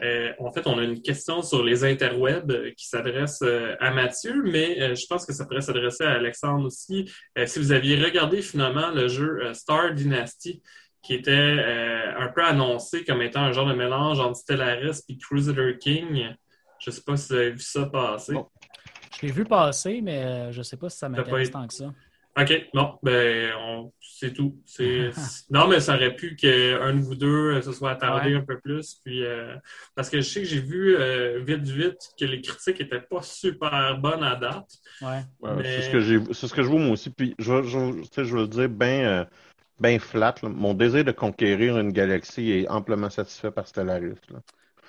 Speaker 1: euh, en fait, on a une question sur les interwebs qui s'adresse euh, à Mathieu, mais je pense que ça pourrait s'adresser à Alexandre aussi. Si vous aviez regardé finalement le jeu Star Dynasty, qui était un peu annoncé comme étant un genre de mélange entre Stellaris et Crusader King, je sais pas si vous avez vu ça passer.
Speaker 3: Je l'ai vu passer, mais je ne sais pas si ça m'intéresse
Speaker 1: été-
Speaker 3: tant que ça.
Speaker 1: OK, bon, ben, on- c'est tout. C'est, c'est- non, mais ça aurait pu qu'un de vous deux euh, se soit attardé
Speaker 3: Ouais.
Speaker 1: un peu plus. Puis, euh, parce que je sais que j'ai vu euh, vite, vite que les critiques étaient pas super bonnes à date.
Speaker 3: Ouais.
Speaker 2: Ouais,
Speaker 1: Mais-
Speaker 2: C'est ce que j'ai c'est ce que je vois moi aussi. Puis je, je, sais, je veux le dire bien ben flat. là. Mon désir de conquérir une galaxie est amplement satisfait par Stellaris. là.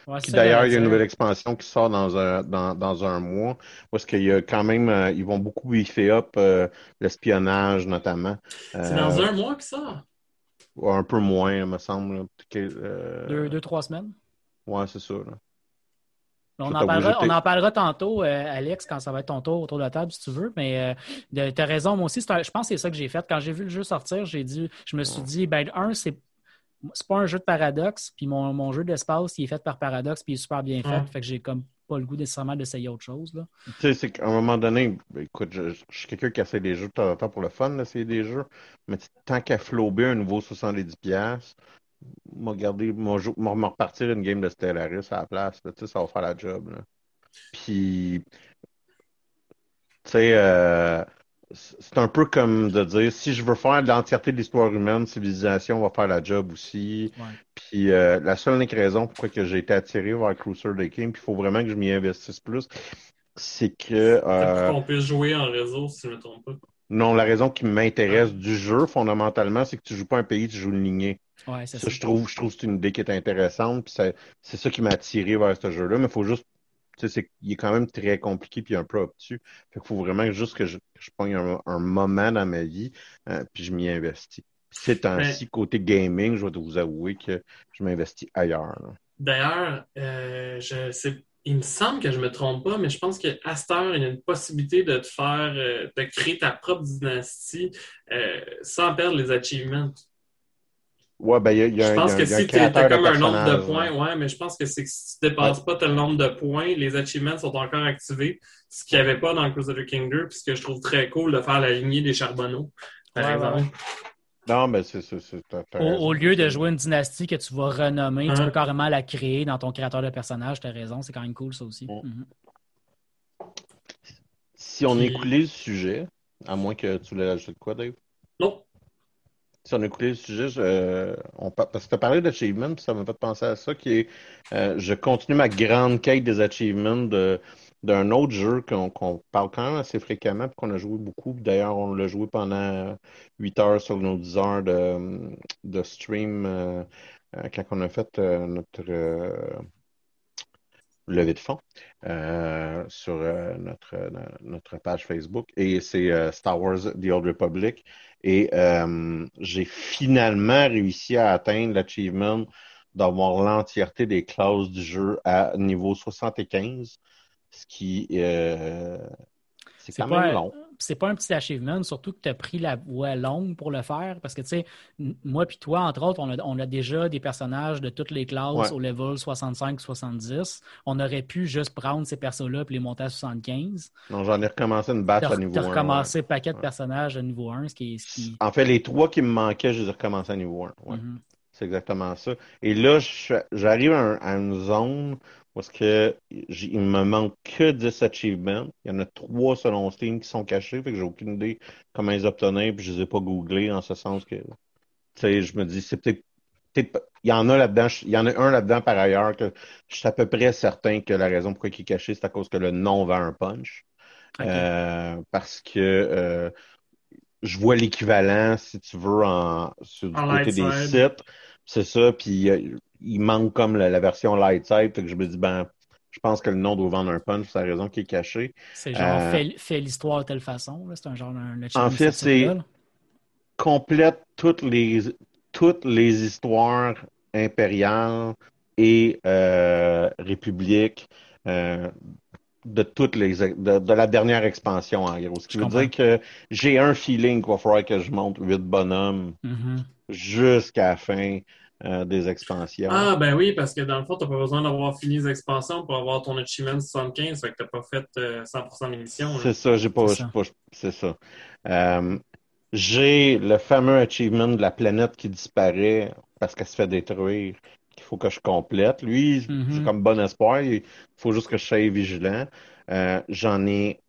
Speaker 3: Ouais, ça,
Speaker 2: d'ailleurs, il y a une nouvelle expansion qui sort dans un, dans, dans un mois. Parce qu'il y a quand même, euh, ils vont beaucoup beefer up euh, l'espionnage, notamment.
Speaker 1: C'est
Speaker 2: Euh,
Speaker 1: dans un mois que ça?
Speaker 2: Un peu moins, me semble. euh,
Speaker 3: Deux, deux, trois semaines.
Speaker 2: Ouais, c'est là.
Speaker 3: On en, parlera, on en parlera tantôt, euh, Alex, quand ça va être ton tour autour de la table, si tu veux. Mais euh, tu as raison, moi aussi, un- je pense que c'est ça que j'ai fait. Quand j'ai vu le jeu sortir, j'ai dit, je me suis dit, ben, un, c'est c'est pas un jeu de paradoxe, puis mon, mon jeu d'espace, il est fait par paradoxe, puis il est super bien fait.
Speaker 1: Ouais.
Speaker 3: Fait que j'ai comme pas le goût nécessairement d'essayer autre chose. Là.
Speaker 2: Tu sais, c'est qu'à un moment donné, ben, écoute, je, je suis quelqu'un qui essaie des jeux de temps en temps pour le fun, d'essayer des jeux. Mais tant qu'à flober un nouveau 70$, m'a gardé, m'a repartir une game de Stellaris à la place. là. Tu sais, ça va faire la job. là. Puis, tu sais, euh, c'est un peu comme de dire si je veux faire l'entièreté de l'histoire humaine, civilisation va faire la job aussi.
Speaker 3: Ouais.
Speaker 2: Puis euh, la seule unique raison pourquoi que j'ai été attiré vers Crusader King, puis il faut vraiment que je m'y investisse plus, c'est que euh,
Speaker 1: qu'on puisse jouer en réseau, si je ne me trompe pas.
Speaker 2: non, la raison qui m'intéresse du jeu fondamentalement, c'est que tu joues pas un pays, tu joues une lignée.
Speaker 3: Ouais,
Speaker 2: Ça,
Speaker 3: ça.
Speaker 2: je trouve, je trouve que c'est une idée qui est intéressante. Puis c'est ça qui m'a attiré vers ce jeu-là. Mais il faut juste. Tu sais, c'est- il est quand même très compliqué puis un peu obtus. Fait qu'il faut vraiment juste que je, je pogne un, un moment dans ma vie, euh, puis je m'y investis. Puis ces temps-ci, côté gaming, je dois vous avouer que je m'investis ailleurs. là.
Speaker 1: D'ailleurs, euh, je sais, il me semble que je me trompe pas, mais je pense qu'à cette heure, il y a une possibilité de te faire, euh, de créer ta propre dynastie euh, sans perdre les achievements.
Speaker 2: Ouais, ben, il y a, il y a
Speaker 1: Je
Speaker 2: un,
Speaker 1: pense
Speaker 2: il y a
Speaker 1: que si tu as comme un nombre de points,
Speaker 2: ouais.
Speaker 1: ouais, mais je pense que c'est que si tu dépasses pas tel nombre de points, les achievements sont encore activés, ce qu'il n'y avait pas dans Crusader Kingdom, puis ce que je trouve très cool de faire la lignée des charbonneaux, par
Speaker 3: Ouais,
Speaker 1: exemple.
Speaker 3: ouais.
Speaker 2: Non, mais c'est c'est- c'est- t'as- t'as
Speaker 3: Au, au lieu de jouer une dynastie que tu vas renommer, tu
Speaker 1: Hein?
Speaker 3: peux carrément la créer dans ton créateur de personnage. Tu as raison, c'est quand même cool ça aussi. Mhm.
Speaker 2: Si on
Speaker 1: Puis-
Speaker 2: écoulait le sujet, à moins que tu voulais ajouter quoi, Dave?
Speaker 1: Non,
Speaker 2: Si on écoulait le sujet, je- on, par- parce que tu as parlé d'achievement, ça m'a fait penser à ça, qui est euh, je continue ma grande quête des achievements de- d'un autre jeu qu'on qu'on parle quand même assez fréquemment, puis qu'on a joué beaucoup. D'ailleurs, on l'a joué pendant 8 heures sur nos 10 heures de, de stream euh, euh, quand on a fait euh, notre euh, levée de fonds euh, sur euh, notre, notre page Facebook. Et c'est euh, Star Wars The Old Republic. Et euh, j'ai finalement réussi à atteindre l'achievement d'avoir l'entièreté des classes du jeu à niveau 75, ce qui euh, c'est quand même long.
Speaker 3: C'est pas un petit achievement, surtout que tu as pris la voie longue pour le faire. Parce que, tu sais, moi puis toi, entre autres, on a, on a déjà des personnages de toutes les classes
Speaker 2: Ouais.
Speaker 3: au level 65-70. On aurait pu juste prendre ces persos-là et les monter à 75.
Speaker 2: Donc j'en ai recommencé une batch à niveau
Speaker 3: as
Speaker 2: 1.
Speaker 3: recommencé un paquet de
Speaker 2: Ouais.
Speaker 3: personnages à niveau 1, ce qui est. Ce qui...
Speaker 2: En fait, les trois qui me manquaient, je les ai recommencés à niveau 1. Ouais.
Speaker 3: Mhm.
Speaker 2: C'est exactement ça. Et là, j'arrive à, un- à une zone où est-ce que il me manque que 10 achievements. Il y en a trois selon Steam qui sont cachés, fait que j'ai aucune idée comment les obtenir, puis je les ai pas googlés en ce sens que, tu sais, je me dis, c'est peut-être, il y en a là-dedans, il y en a un là-dedans par ailleurs que je suis à peu près certain que la raison pourquoi il est caché, c'est à cause que le nom va un punch. Euh, parce que euh, je vois l'équivalent, si tu veux, en, sur du
Speaker 1: En
Speaker 2: côté des
Speaker 1: side.
Speaker 2: sites. C'est ça, puis euh, il manque comme la, la version light side, fait que je me dis, ben, je pense que le nom doit vendre un punch, c'est la raison qui est cachée.
Speaker 3: C'est genre
Speaker 2: Euh,
Speaker 3: fait, fait l'histoire de telle façon. là. C'est un genre un
Speaker 2: En fait, c'est-. Complète toutes les, toutes les histoires impériales et euh, républiques de toutes les de, de la dernière expansion en gros. Ce qui
Speaker 3: Je
Speaker 2: veut dire que j'ai un feeling qu'il va falloir que je monte huit bonhommes
Speaker 3: Mhm.
Speaker 2: Jusqu'à la fin euh, des expansions.
Speaker 1: Ah, ben oui, parce que dans le fond, t'as pas besoin d'avoir fini les expansions pour avoir ton achievement 75, fait que t'as pas fait euh, 100% d'émission. là.
Speaker 2: C'est ça, j'ai pas,
Speaker 3: C'est
Speaker 2: j'ai
Speaker 3: ça.
Speaker 2: pas- c'est ça. Euh, j'ai le fameux achievement de la planète qui disparaît parce qu'elle se fait détruire, qu'il faut que je complète. Lui,
Speaker 3: Mhm.
Speaker 2: j'ai comme bon espoir, il faut juste que je sois vigilant. Euh, j'en ai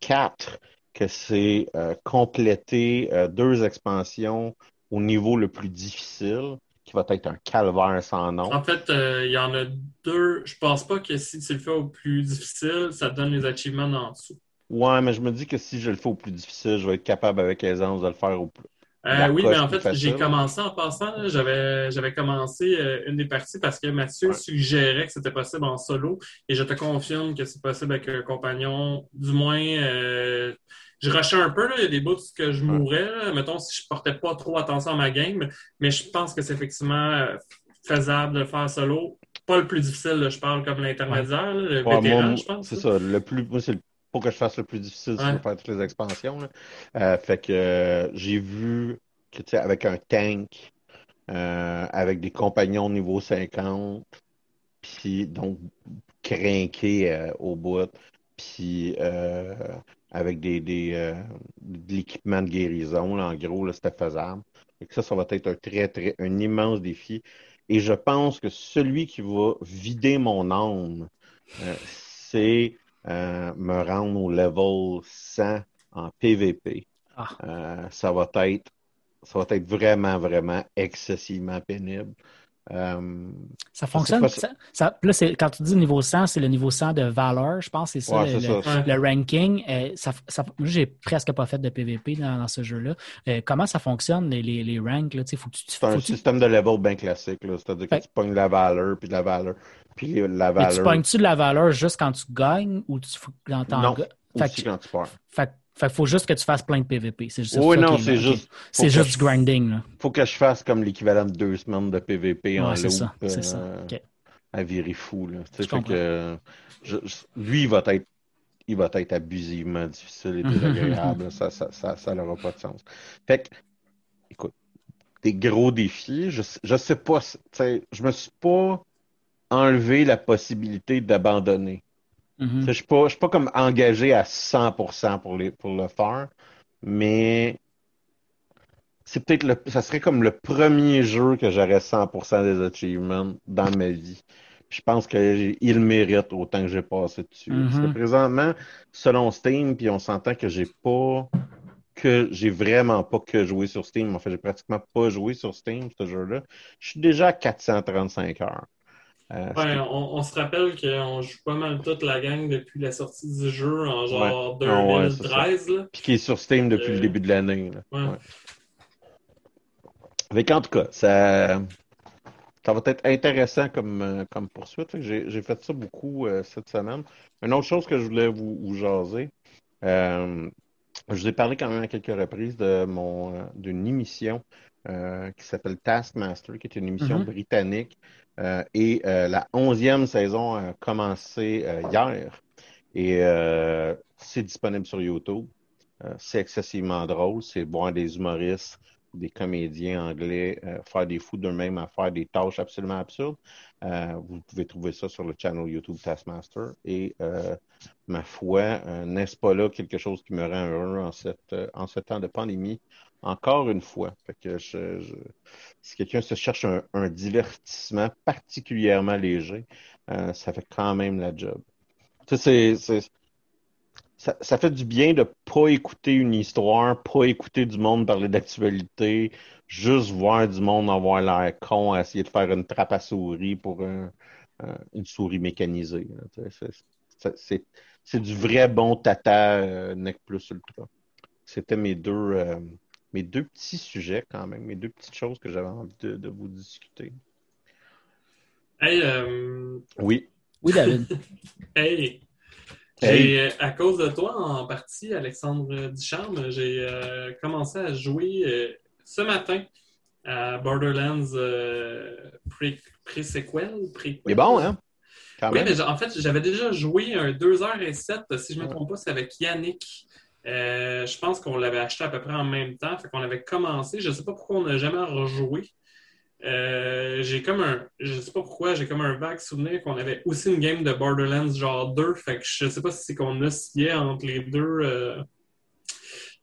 Speaker 2: quatre que c'est euh, compléter euh, deux expansions au niveau le plus difficile, qui va être un calvaire sans nom.
Speaker 1: En fait, euh, il y en a deux. Je pense pas que si tu le fais au plus difficile, ça te donne les achievements en dessous.
Speaker 2: Ouais, mais je me dis que si je le fais au plus difficile, je vais être capable avec aisance de le faire au plus.
Speaker 1: Euh, oui, mais en fait, j'ai commencé en passant. J'avais, j'avais commencé euh, une des parties parce que Mathieu
Speaker 2: Ouais.
Speaker 1: suggérait que c'était possible en solo et je te confirme que c'est possible avec un compagnon. Du moins, euh, je rushais un peu. Là, il y a des bouts que je mourrais. là. Mettons, si je portais pas trop attention à ma game, mais je pense que c'est effectivement euh, faisable de le faire solo. Pas le plus difficile, là, je parle comme l'intermédiaire, le
Speaker 2: Ouais,
Speaker 1: vétéran,
Speaker 2: moi,
Speaker 1: je pense.
Speaker 2: c'est ça. Le plus, moi, c'est le- pour que je fasse le plus difficile,
Speaker 1: Ouais.
Speaker 2: de faire toutes les expansions. là. Euh, fait que euh, j'ai vu que, tu sais, avec un tank, euh, avec des compagnons niveau 50, puis donc crinqué au bout, puis avec des, des, de l'équipement de guérison, là, en gros, c'était faisable. Et que ça, ça va être un très, très, un immense défi. Et je pense que celui qui va vider mon âme, c'est me rendre au level 100 en PVP.
Speaker 3: Ah.
Speaker 2: Euh, ça va être ça va être vraiment, vraiment excessivement pénible. Euh,
Speaker 3: Ça fonctionne.
Speaker 2: pas
Speaker 3: Ça, ça- là, c'est- quand tu dis niveau 100, c'est le niveau 100 de valeur, je pense, c'est ça,
Speaker 2: Ouais,
Speaker 3: le,
Speaker 2: c'est
Speaker 3: le-
Speaker 2: ça.
Speaker 1: Ouais.
Speaker 3: le ranking. Euh, ça, moi, j'ai presque pas fait de PVP dans, dans ce jeu-là. Euh, comment ça fonctionne, les, les, les ranks?
Speaker 2: C'est un
Speaker 3: tu-
Speaker 2: système de level bien classique. C'est-à-dire que tu pognes la valeur, puis de la valeur, puis la
Speaker 3: mais
Speaker 2: valeur.
Speaker 3: tu pognes-tu de la valeur juste quand tu gagnes ou tu
Speaker 2: Non,
Speaker 3: ga- Fait que-
Speaker 2: quand tu perds.
Speaker 3: Fait, fait qu'il faut juste que tu fasses plein de PVP. C'est juste
Speaker 2: Oui, non, c'est juste.
Speaker 3: C'est juste du grinding. Là.
Speaker 2: Faut que je fasse comme l'équivalent de deux semaines de PVP en
Speaker 3: Ouais, c'est ça. C'est ça.
Speaker 2: euh, à virer fou. Là. Tu sais,
Speaker 3: Je
Speaker 2: fait que, je- lui, il va être. Il va être abusivement difficile et désagréable. ça, ça, ça, ça n'aura pas de sens. Fait que, écoute, des gros défis, je, je sais pas, je me suis pas enlevé la possibilité d'abandonner.
Speaker 3: Mhm.
Speaker 2: Sais, Je suis pas, je suis pas comme engagé à 100% pour, les, pour le faire, mais c'est peut-être le, ça serait comme le premier jeu que j'aurais 100% des achievements dans ma vie. Je pense qu'il mérite autant que j'ai passé dessus. Parce que présentement, selon Steam, puis on s'entend que j'ai pas que j'ai vraiment pas que joué sur Steam. En fait, j'ai pratiquement pas joué sur Steam, ce jeu-là. Je suis déjà à 435 heures. Euh,
Speaker 1: Ouais, on, on se rappelle qu'on joue pas mal toute la gang depuis la sortie du jeu en genre
Speaker 2: Ouais. Ah ouais, c'est
Speaker 1: 2013. là.
Speaker 2: Puis qui est sur Steam depuis
Speaker 1: Euh,
Speaker 2: le début de l'année. qu'en tout cas, ça, ça va être intéressant comme, euh, comme poursuite. J'ai fait ça beaucoup euh, cette semaine. Une autre chose que je voulais vous, vous jaser, euh, je vous ai parlé quand même à quelques reprises de mon euh, d'une émission euh, qui s'appelle Taskmaster, qui est une émission
Speaker 3: Mhm.
Speaker 2: britannique. Euh, et euh, la onzième saison a commencé euh, hier. Et c'est disponible sur YouTube. C'est excessivement drôle. C'est voir des humoristes, des comédiens anglais faire des fous d'eux-mêmes à faire des tâches absolument absurdes. Vous pouvez trouver ça sur le channel YouTube Taskmaster. Et ma foi, n'est-ce pas là quelque chose qui me rend heureux en ce temps de pandémie? Encore une fois. Que si quelqu'un se cherche un, divertissement particulièrement léger, euh, ça fait quand même la job. Ça, fait du bien de pas écouter une histoire, pas écouter du monde parler d'actualité, juste voir du monde avoir l'air con essayer de faire une trappe à souris pour un- un- une souris mécanisée. c'est du vrai bon tata euh, Nec Plus Ultra. C'était mes deux, euh, mes deux petits sujets quand même, mes deux petites choses que j'avais envie de, de vous discuter.
Speaker 1: Hey, euh,
Speaker 2: Oui.
Speaker 3: Oui, David.
Speaker 1: hey.
Speaker 2: Hey.
Speaker 1: J'ai, euh, à cause de toi, en partie, Alexandre Ducharme, j'ai euh, commencé à jouer euh, ce matin à Borderlands euh, pré- pré-sequel. pré
Speaker 2: Il est bon, hein? Quand
Speaker 1: Oui,
Speaker 2: même.
Speaker 1: mais en fait, j'avais déjà joué un 2h07, si je ne me trompe pas, c'est avec Yannick. Euh, je pense qu'on l'avait acheté à peu près en même temps, fait qu'on avait commencé. Je ne sais pas pourquoi on n'a jamais rejoué. Euh, j'ai comme un, je sais pas pourquoi, j'ai comme un vague souvenir qu'on avait aussi une game de Borderlands genre 2, fait que je sais pas si c'est qu'on oscillait entre les deux, euh,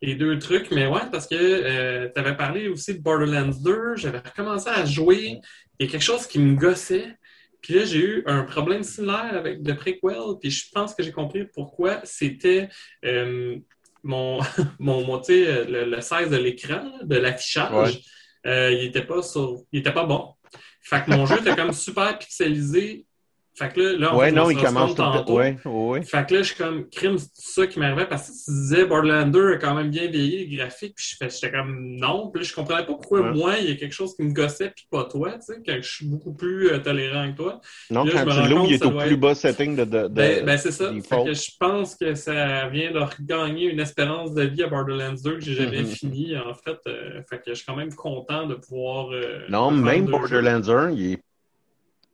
Speaker 1: les deux trucs, mais ouais, parce que tu avais parlé aussi de Borderlands 2, j'avais recommencé à jouer, il y a quelque chose qui me gossait, puis là, j'ai eu un problème similaire avec The Prequel, puis je pense que j'ai compris pourquoi c'était euh, mon, mon, mon, tu sais, le, le 16 de l'écran, de l'affichage,
Speaker 2: Ouais.
Speaker 1: euh, il était pas sur, il était pas bon. Fait que mon jeu était comme super pixelisé. Fait que là, là en
Speaker 2: Ouais, non,
Speaker 1: on
Speaker 2: il commence
Speaker 1: tantôt.
Speaker 2: Ouais, ouais.
Speaker 1: Fait que là, je suis comme, crime, c'est ça qui m'arrivait parce que tu disais Borderlands 2 a quand même bien vieilli, les graphiques, puis j'étais comme non. Puis là, je comprenais pas pourquoi
Speaker 2: Ouais.
Speaker 1: moi, il y a quelque chose qui me gossait, puis pas toi, tu sais, que je suis beaucoup plus euh, tolérant que toi.
Speaker 2: Non,
Speaker 1: Là,
Speaker 2: quand tu l'ouvres, il est au plus
Speaker 1: être-
Speaker 2: bas setting de, de, de-
Speaker 1: Ben, ben, c'est ça. Fait que je pense que ça vient de regagner une espérance de vie à Borderlands 2 que j'ai jamais
Speaker 2: Mhm.
Speaker 1: fini, en fait. Euh, fait que je suis quand même content de pouvoir. euh,
Speaker 2: Non, même Borderlands 1, il est,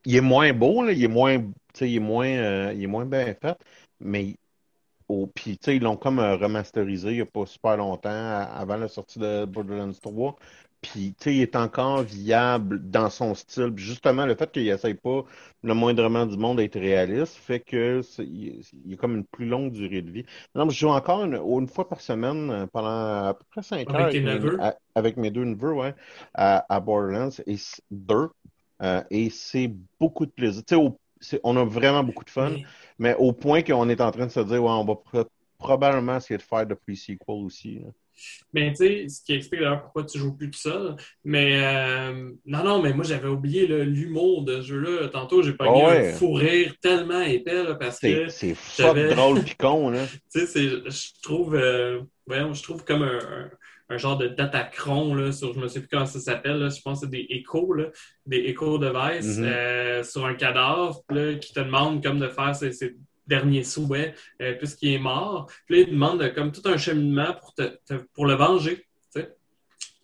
Speaker 2: il est moins beau, là, il est moins, tu sais, il est moins, euh, il est moins bien fait, mais au, puis, tu sais, ils l'ont comme euh, remasterisé il n'y a pas super longtemps, avant la sortie de Borderlands 3. Puis, tu sais, il est encore viable dans son style. Puis justement, le fait qu'il n'essaye pas le moindrement du monde d'être réaliste fait que il, a comme une plus longue durée de vie. Non, je joue encore une, une fois par semaine euh, pendant à peu près 5
Speaker 1: Avec
Speaker 2: heures
Speaker 1: tes
Speaker 2: mes-
Speaker 1: neveux?
Speaker 2: à- avec mes deux neveux, ouais, à, à Borderlands et deux. Euh, et c'est beaucoup de plaisir. Au- on a vraiment beaucoup de fun,
Speaker 1: Mais-
Speaker 2: mais au point qu'on est en train de se dire, ouais, on va pro- probablement essayer de faire de pre-sequel aussi. là.
Speaker 1: Mais tu sais, ce qui explique d'ailleurs pourquoi tu joues plus tout seul. Mais euh, non, non, mais moi j'avais oublié l'humour de ce jeu-là. Tantôt, j'ai pas
Speaker 2: Ah
Speaker 1: eu
Speaker 2: ouais.
Speaker 1: un fou rire tellement épais là, parce que
Speaker 2: C'est fuck drôle pis con, là.
Speaker 1: tu sais, c'est- je trouve, euh, voyons, je trouve comme un, un- un genre de datacron, là, sur, je me sais plus comment ça s'appelle, là, je pense que c'est des échos, là, des échos device
Speaker 2: Mhm.
Speaker 1: euh, sur un cadavre, là, qui te demande comme de faire ses, ses derniers souhaits, euh, puisqu'il est mort. Puis là, il demande comme tout un cheminement pour, te, te- pour le venger, tu sais.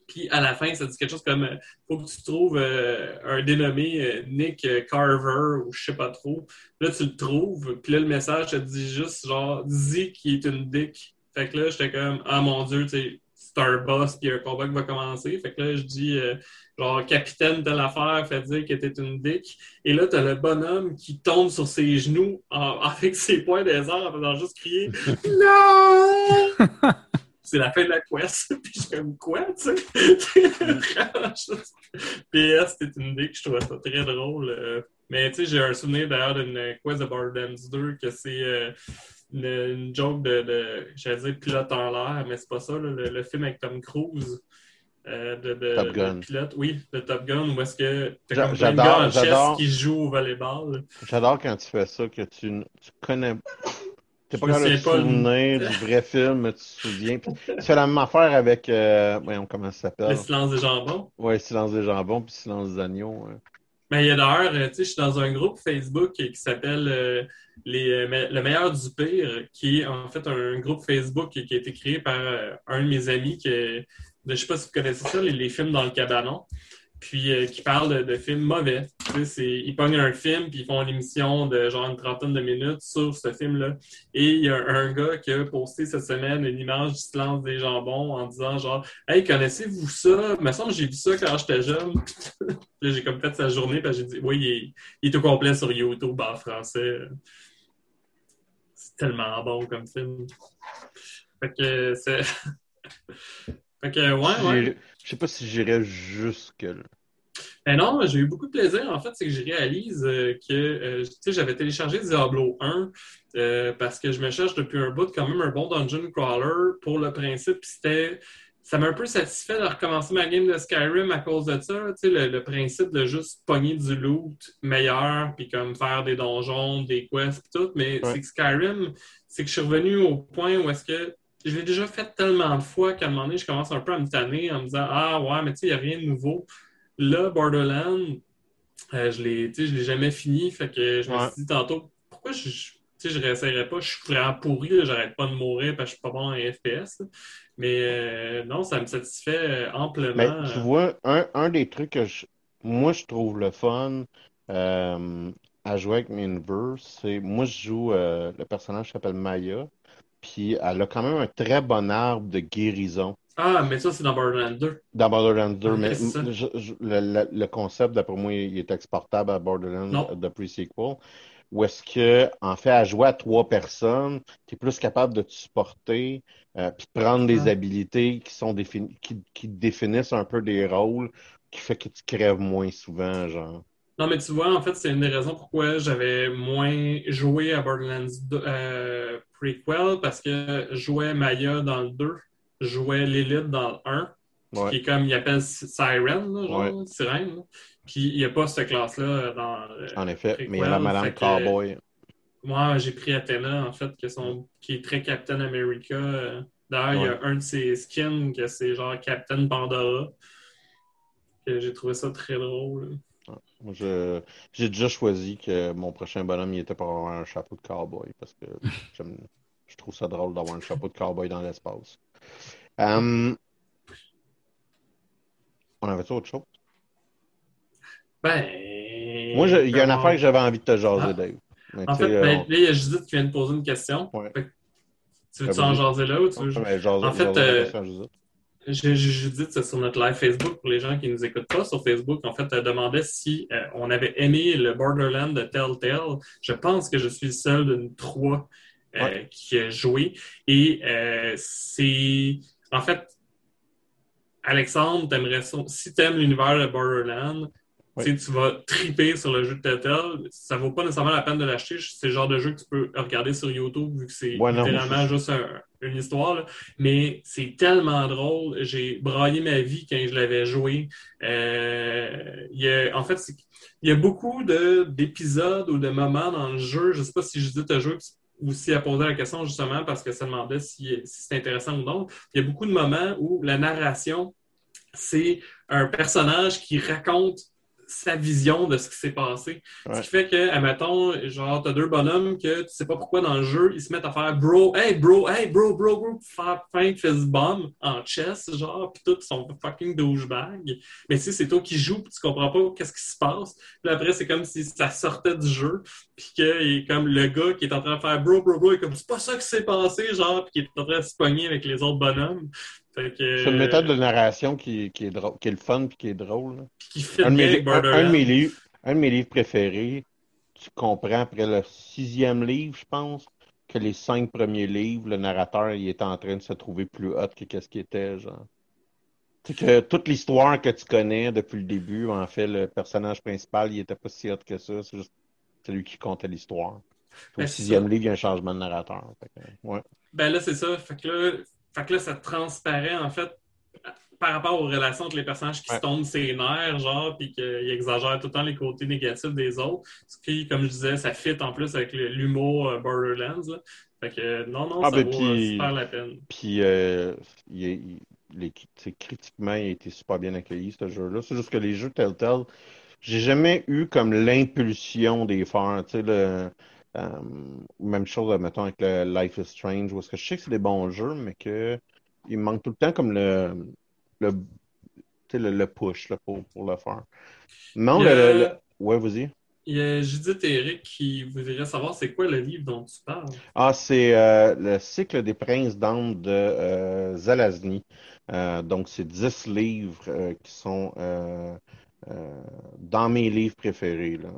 Speaker 1: Puis à la fin, ça dit quelque chose comme euh, faut que tu trouves euh, un dénommé euh, Nick euh, Carver ou je sais pas trop. Là, tu le trouves, puis là, le message te dit juste genre dis qu'il est une dick. Fait que là, j'étais comme ah mon dieu, tu sais, c'est un boss, puis un combat qui va commencer. Fait que là, je dis euh, genre capitaine de l'affaire, fait dire qu'il était une dick. Et là, t'as le bonhomme qui tombe sur ses genoux en- avec ses poings des airs en faisant juste crier Non! c'est la fin de la quest. Puis je suis comme quoi, tu sais? PS, c'était une idée que je trouvais ça très drôle. euh. Mais tu sais, j'ai un souvenir d'ailleurs d'une quest de Borderlands 2 que c'est euh, une, une joke de, de j'allais dire pilote en l'air, mais c'est pas ça, là, le, le film avec Tom Cruise. euh, de, de-
Speaker 2: Top Gun.
Speaker 1: de pilote, oui, de Top Gun, où est-ce que t'as
Speaker 2: J'a-
Speaker 1: comme plein de gars en chess
Speaker 2: j'adore.
Speaker 1: qui jouent au volleyball.
Speaker 2: J'adore quand tu fais ça, que tu, tu connais. T'es pas capable de te
Speaker 1: le-
Speaker 2: souvenir du vrai film, mais tu te souviens. Puis tu fais la même affaire avec. Euh, voyons, comment ça
Speaker 1: Le
Speaker 2: s'appelle?
Speaker 1: silence des jambons.
Speaker 2: Ouais, Silence des jambons puis Silence des agneaux. hein.
Speaker 1: Ben, il y a d'ailleurs, euh, tu sais, je suis dans un groupe Facebook qui s'appelle euh, euh, Le meilleur du pire, qui est en fait un groupe Facebook qui, a été créé par un de mes amis qui je sais pas si vous connaissez ça, les, les films dans le cabanon, puis euh, qui parle de, films mauvais. Ils pognent un film, puis ils font une émission de genre une trentaine de minutes sur ce film-là. Et il y a un gars qui a posté cette semaine une image du silence des jambons en disant genre Hey, connaissez-vous ça? Il me semble que j'ai vu ça quand j'étais jeune. Là, j'ai comme fait sa journée, parce que j'ai dit, oui, il est, il est au complet sur YouTube en français. C'est tellement bon comme film. Fait que c'est. fait que, ouais, ouais.
Speaker 2: Je sais pas si j'irais jusque-là.
Speaker 1: Ben non, j'ai eu beaucoup de plaisir. En fait, c'est que je réalise euh, que euh, j'avais téléchargé Diablo 1 euh, parce que je me cherche depuis un bout quand même un bon dungeon crawler pour le principe. C'était. Ça m'a un peu satisfait de recommencer ma game de Skyrim à cause de ça. Le, le principe de juste pogner du loot meilleur, puis comme faire des donjons, des quests, tout. Mais
Speaker 2: Ouais.
Speaker 1: c'est que Skyrim, c'est que je suis revenu au point où est-ce que je l'ai déjà fait tellement de fois qu'à un moment donné, je commence un peu à me tanner en me disant Ah ouais, mais tu sais, il n'y a rien de nouveau. Là, Borderlands, euh, je l'ai, je l'ai jamais fini. Fait que je me suis dit tantôt, pourquoi je, sais, je réessayerais pas? Je suis vraiment pourri, j'arrête pas de mourir parce que je suis pas bon en FPS. là. Mais euh, non, ça me satisfait euh, amplement.
Speaker 2: Mais tu vois, un, un des trucs que je- moi je trouve le fun euh, à jouer avec Minverse, c'est moi je joue le personnage qui s'appelle Maya, puis elle a quand même un très bon arbre de guérison.
Speaker 1: Ah, mais ça, c'est dans Borderlands 2.
Speaker 2: Dans Borderlands 2,
Speaker 1: Ok,
Speaker 2: mais je- je- le, concept, d'après moi, il est exportable à Borderlands
Speaker 1: Non.
Speaker 2: de pre-sequel. Où est-ce que, en fait, à jouer à trois personnes, tu es plus capable de te supporter, euh, puis de prendre des
Speaker 1: Ah.
Speaker 2: habilités qui sont défini- qui, qui définissent un peu des rôles, qui fait que tu crèves moins souvent, genre.
Speaker 1: Non, mais tu vois, en fait, c'est une des raisons pourquoi j'avais moins joué à Borderlands 2, euh, Prequel, parce que je jouais Maya dans le 2, je jouais Lilith dans le 1,
Speaker 2: Ouais.
Speaker 1: qui est comme, il appelle Siren, là, genre,
Speaker 2: Ouais.
Speaker 1: sirène. là. Puis il n'y a pas cette classe-là dans. euh,
Speaker 2: En effet,
Speaker 1: Prequel,
Speaker 2: mais il y a la Madame Cowboy.
Speaker 1: Moi, j'ai pris Athena, en fait, qui est très Captain America. euh. D'ailleurs, il y a un de ses skins que c'est genre Captain Pandora. Que j'ai trouvé ça très drôle.
Speaker 2: Je- J'ai déjà choisi que mon prochain bonhomme, il était pour avoir un chapeau de cowboy, parce que j'aime- je trouve ça drôle d'avoir un chapeau de cowboy dans l'espace. Euh, On avait autre chose?
Speaker 1: Ben.
Speaker 2: Moi, il y a une affaire que j'avais envie de te jaser,
Speaker 1: Ah.
Speaker 2: Dave. Mais
Speaker 1: En fait, ben, là, il y a Judith qui vient de poser une question.
Speaker 2: Ouais.
Speaker 1: Que Tu veux-tu
Speaker 2: Ah,
Speaker 1: en jaser là ou tu veux...
Speaker 2: on- mais jaser-
Speaker 1: en fait, euh,
Speaker 2: à Judith.
Speaker 1: C'est sur notre live Facebook pour les gens qui ne nous écoutent pas sur Facebook. En fait, elle demandait si euh, on avait aimé le Borderland de Telltale. Je pense que je suis le seul d'une trois euh,
Speaker 2: Ouais.
Speaker 1: qui a joué. Et euh, c'est. En fait, Alexandre, t'aimerais. Si t'aimes l'univers de Borderland,
Speaker 2: Ouais.
Speaker 1: tu tu vas triper sur le jeu de Telltale. Ça vaut pas nécessairement la peine de l'acheter. C'est le genre de jeu que tu peux regarder sur YouTube vu que c'est
Speaker 2: Ouais, non, je-
Speaker 1: juste un- une histoire, mais c'est tellement drôle. J'ai braillé ma vie quand je l'avais joué. Euh, y a, en fait, il y a beaucoup de- d'épisodes ou de moments dans le jeu. Je sais pas si je dis te jouer ou si elle posait la question justement parce que ça demandait si, si c'est intéressant ou non. Il y a beaucoup de moments où la narration, c'est un personnage qui raconte sa vision de ce qui s'est passé.
Speaker 2: Ouais.
Speaker 1: Ce qui fait que, admettons, genre, t'as deux bonhommes que tu sais pas pourquoi dans le jeu, ils se mettent à faire bro, hey bro, hey bro, bro, bro, pour faire feint fist bomb en chess, genre, pis tout, ils sont fucking douchebag. Mais tu sais, c'est toi qui joues, pis tu comprends pas qu'est-ce qui se passe. Puis après, c'est comme si ça sortait du jeu, puis que comme le gars qui est en train de faire bro, bro, bro, est comme c'est pas ça qui s'est passé, genre, puis qui est en train de se pogner avec les autres bonhommes.
Speaker 2: C'est une méthode de narration qui, qui est drôle, qui est le fun puis qui est drôle. là.
Speaker 1: Puis qui fit
Speaker 2: Un de,
Speaker 1: bien
Speaker 2: mes,
Speaker 1: avec
Speaker 2: un- un de
Speaker 1: Borderlands.
Speaker 2: mes livres, un de mes livres préférés, tu comprends après le sixième livre, je pense, que les cinq premiers livres, le narrateur, il est en train de se trouver plus hot que qu'est-ce qu'il était, genre. C'est que toute l'histoire que tu connais depuis le début, en fait, le personnage principal, il était pas si hot que ça, c'est juste celui qui comptait l'histoire.
Speaker 1: Ben,
Speaker 2: Au
Speaker 1: c'est
Speaker 2: sixième
Speaker 1: ça.
Speaker 2: livre, il y a un changement de narrateur. Fait que, ouais.
Speaker 1: Ben là, c'est ça. Fait que là, fait que là, ça transparaît, en fait, par rapport aux relations entre les personnages qui
Speaker 2: Ouais.
Speaker 1: se tombent ses nerfs, genre, puis qu'ils exagèrent tout le temps les côtés négatifs des autres. Ce qui, comme je disais, ça fit en plus avec l'humour euh, Borderlands. là. Fait que euh, non, non,
Speaker 2: Ah,
Speaker 1: ça
Speaker 2: ben,
Speaker 1: vaut euh, super la peine.
Speaker 2: Puis, euh, critiquement, il a été super bien accueilli, ce jeu-là. C'est juste que les jeux Telltale, j'ai jamais eu comme l'impulsion des faire. Tu sais, le, euh, même chose, mettons, avec le Life is Strange, où est-ce que je sais que c'est des bons jeux, mais que il me manque tout le temps comme le, le, le, le push là, pour, pour le faire. Non,
Speaker 1: y
Speaker 2: le,
Speaker 1: a-
Speaker 2: le- le- ouais, vas-y.
Speaker 1: Il y a Judith et Eric qui voudrait savoir c'est quoi le livre dont tu parles.
Speaker 2: Ah, c'est euh, le cycle des princes d'Ambre de euh, Zelazny. Euh, donc, c'est 10 livres euh, qui sont euh, euh, dans mes livres préférés. Là.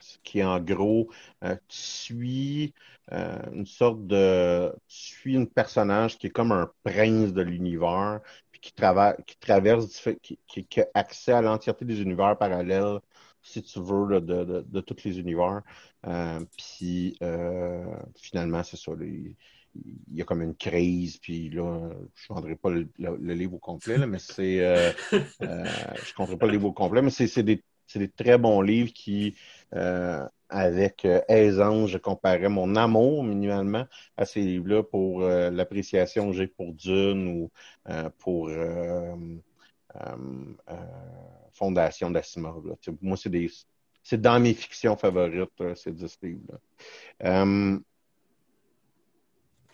Speaker 2: Ce qui, en gros, euh, tu suis euh, une sorte de... Tu suis un personnage qui est comme un prince de l'univers, puis qui, trava- qui traverse, qui, qui, a accès à l'entièreté des univers parallèles, si tu veux, de, de, de tous les univers. Euh, puis euh, finalement, c'est ça. il, il y a comme une crise, puis là, je ne vendrai pas le, le- le livre au complet, là, mais c'est. euh, euh, je ne pas le livre au complet, mais c'est des, des très bons livres qui, euh, avec aisance, je comparais mon amour minimalement à ces livres-là pour l'appréciation que j'ai pour Dune ou pour Fondation d'Asimov. Moi, c'est des. C'est dans mes fictions favorites, ces 10 livres-là.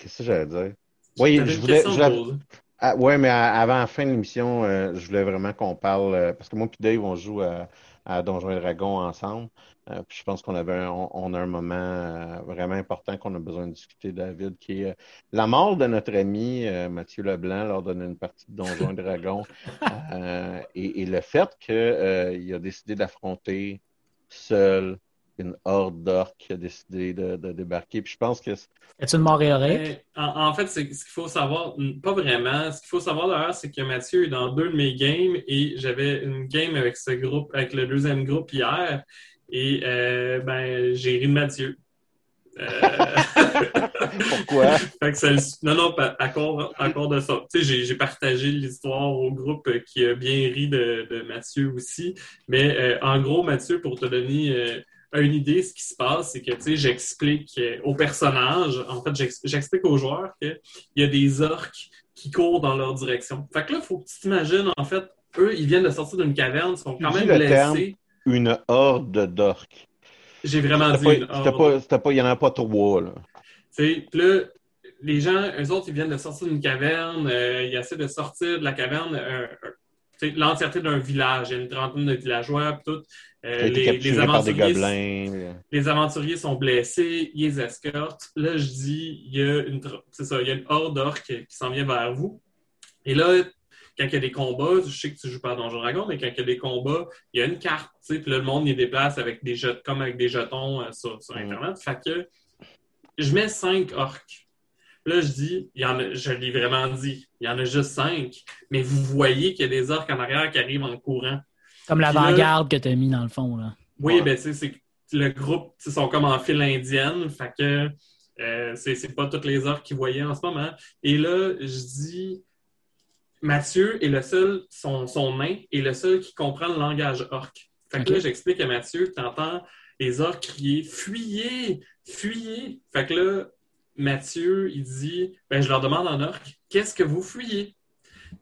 Speaker 2: Qu'est-ce que j'allais dire? Oui, je voulais. je ah, ouais, mais avant la fin de l'émission, euh, je voulais vraiment qu'on parle, euh, parce que moi et Dave, on joue à, à Donjons et Dragons ensemble. Euh, puis je pense qu'on avait un, on, a un moment vraiment important qu'on a besoin de discuter, David, qui est la mort de notre ami Mathieu Leblanc lors d'une partie de Donjons et Dragons. Et, et le fait qu'il a décidé d'affronter seul une horde d'orques qui a décidé de, de débarquer. Puis je pense que
Speaker 3: Es-tu une mort héroïque?
Speaker 1: Ben, en, en fait, c'est- ce qu'il faut savoir, pas vraiment. Ce qu'il faut savoir d'ailleurs, c'est que Mathieu est dans deux de mes games et j'avais une game avec ce groupe, avec le deuxième groupe hier. Et euh, ben, j'ai ri de Mathieu. Euh,
Speaker 2: pourquoi?
Speaker 1: fait que ça le- non, non, pas- à cause, à cause de ça. Tu sais, j'ai- partagé l'histoire au groupe qui a bien ri de, de Mathieu aussi. Mais euh, en gros, Mathieu, pour te donner une idée, ce qui se passe, c'est que tu sais, j'explique euh, aux personnages, en fait, j'ex- j'explique aux joueurs qu'il y a des orques qui courent dans leur direction. Fait que là, il faut que tu t'imagines, en fait, eux, ils viennent de sortir d'une caverne, ils sont quand même
Speaker 2: le terme.
Speaker 1: blessés.
Speaker 2: Une horde d'orques.
Speaker 1: J'ai vraiment dit
Speaker 2: pas-
Speaker 1: une
Speaker 2: c'était
Speaker 1: horde.
Speaker 2: pas- c'était pas- Il n'y en a pas trois, là.
Speaker 1: Tu sais, là, les gens, eux autres, ils viennent de sortir d'une caverne, euh, ils essaient de sortir de la caverne euh, l'entièreté d'un village. Il y a une trentaine de villageois, puis tout. Euh, les, les
Speaker 2: des
Speaker 1: aventuriers, les sont blessés, ils les escortent. Là, je dis, il y a une, ça, il y a une horde d'orques qui s'en vient vers vous. Et là, quand il y a des combats, je sais que tu joues pas à Donjon Dragon, mais quand il y a des combats, il y a une carte, tu sais, puis là, le monde y déplace avec des jetons, comme avec des jetons euh, sur, sur
Speaker 2: Mm.
Speaker 1: Internet. Fait que je mets cinq orques. Là, je dis, il y en a, je l'ai vraiment dit, il y en a juste cinq, mais vous voyez qu'il y a des orques en arrière qui arrivent en courant.
Speaker 3: Comme l'avant-garde que tu as mis dans le fond. Là.
Speaker 1: Oui,
Speaker 2: Ouais.
Speaker 1: ben, tu sais, c'est le groupe, ils sont comme en file indienne. Fait que Euh, c'est pas toutes les orques qui voyaient en ce moment. Et là, je dis, Mathieu est le seul, son, son nain est le seul qui comprend le langage orque. Fait que là, j'explique à Mathieu, tu entends les orques crier Fuyez! Fuyez! Fait que là, Mathieu, il dit ben, Je leur demande en orque, qu'est-ce que vous fuyez?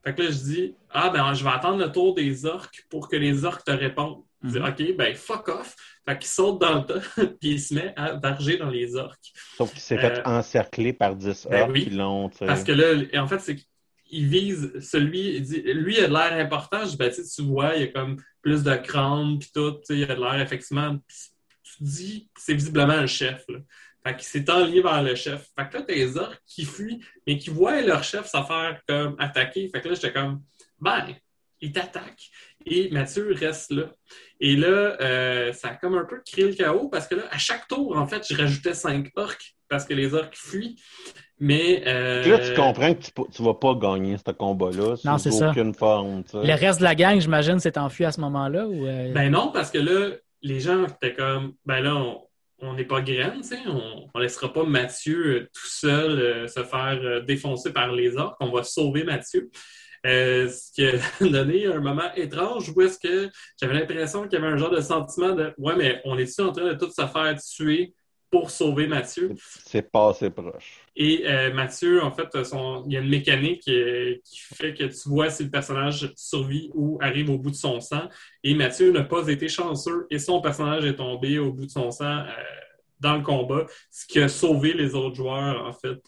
Speaker 1: Fait que là, je dis Ah, ben, je vais attendre le tour des orques pour que les orques te répondent. Il dit mhm. OK, ben, fuck off. Fait qu'il saute dans le tas, puis il se met à varger dans les orques.
Speaker 2: Sauf qu'il s'est fait euh, encercler par 10 ben orques qui l'ont.
Speaker 1: Parce que là, en fait, c'est qu'il vise celui, il dit, lui, il a de l'air important. Je dis, ben, tu vois, il y a comme plus de crâne, puis tout, il a de l'air, effectivement. tu dis, c'est visiblement un chef. Là. Fait qu'il s'est enligné vers le chef. Fait que là, t'as les orques qui fuient, mais qui voient leur chef se faire comme attaquer. Fait que là, j'étais comme, ben, il t'attaque. Et Mathieu reste là. Et là, euh, ça a comme un peu créé le chaos parce que là, à chaque tour, en fait, je rajoutais cinq orques parce que les orques fuient. Mais. Euh...
Speaker 2: Là, tu comprends que tu, ne vas pas gagner ce combat-là.
Speaker 3: Non, c'est ça.
Speaker 2: aucune forme.
Speaker 3: Le reste de la gang, j'imagine, s'est enfui à ce moment-là? Ou euh?
Speaker 1: Ben non, parce que là, les gens étaient comme. Ben là, on, on n'est pas graine, on ne laissera pas Mathieu euh, tout seul euh, se faire euh, défoncer par les orques. On va sauver Mathieu. ce qui a donné un moment étrange où est-ce que j'avais l'impression qu'il y avait un genre de sentiment de Ouais, mais on est-tu en train de tout se faire tuer pour sauver Mathieu.
Speaker 2: C'est pas assez proche.
Speaker 1: Et euh, Mathieu, en fait, il y a une mécanique euh, qui fait que tu vois si le personnage survit ou arrive au bout de son sang. Et Mathieu n'a pas été chanceux et son personnage est tombé au bout de son sang euh, dans le combat, ce qui a sauvé les autres joueurs, en fait.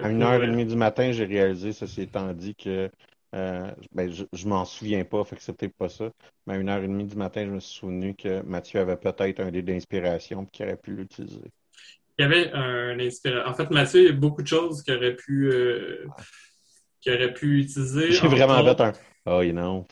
Speaker 2: à une heure et demie du matin, j'ai réalisé, ceci étant dit, que euh, ben, je, je m'en souviens pas, fait que c'est peut-être pas ça. Mais à une heure et demie du matin, je me suis souvenu que Mathieu avait peut-être un dé d'inspiration et qu'il aurait pu l'utiliser.
Speaker 1: Il y avait un inspiration. En fait, Mathieu, il y a beaucoup de choses qu'il aurait pu, euh, aurait pu utiliser.
Speaker 2: J'ai vraiment fait un Oh, you know,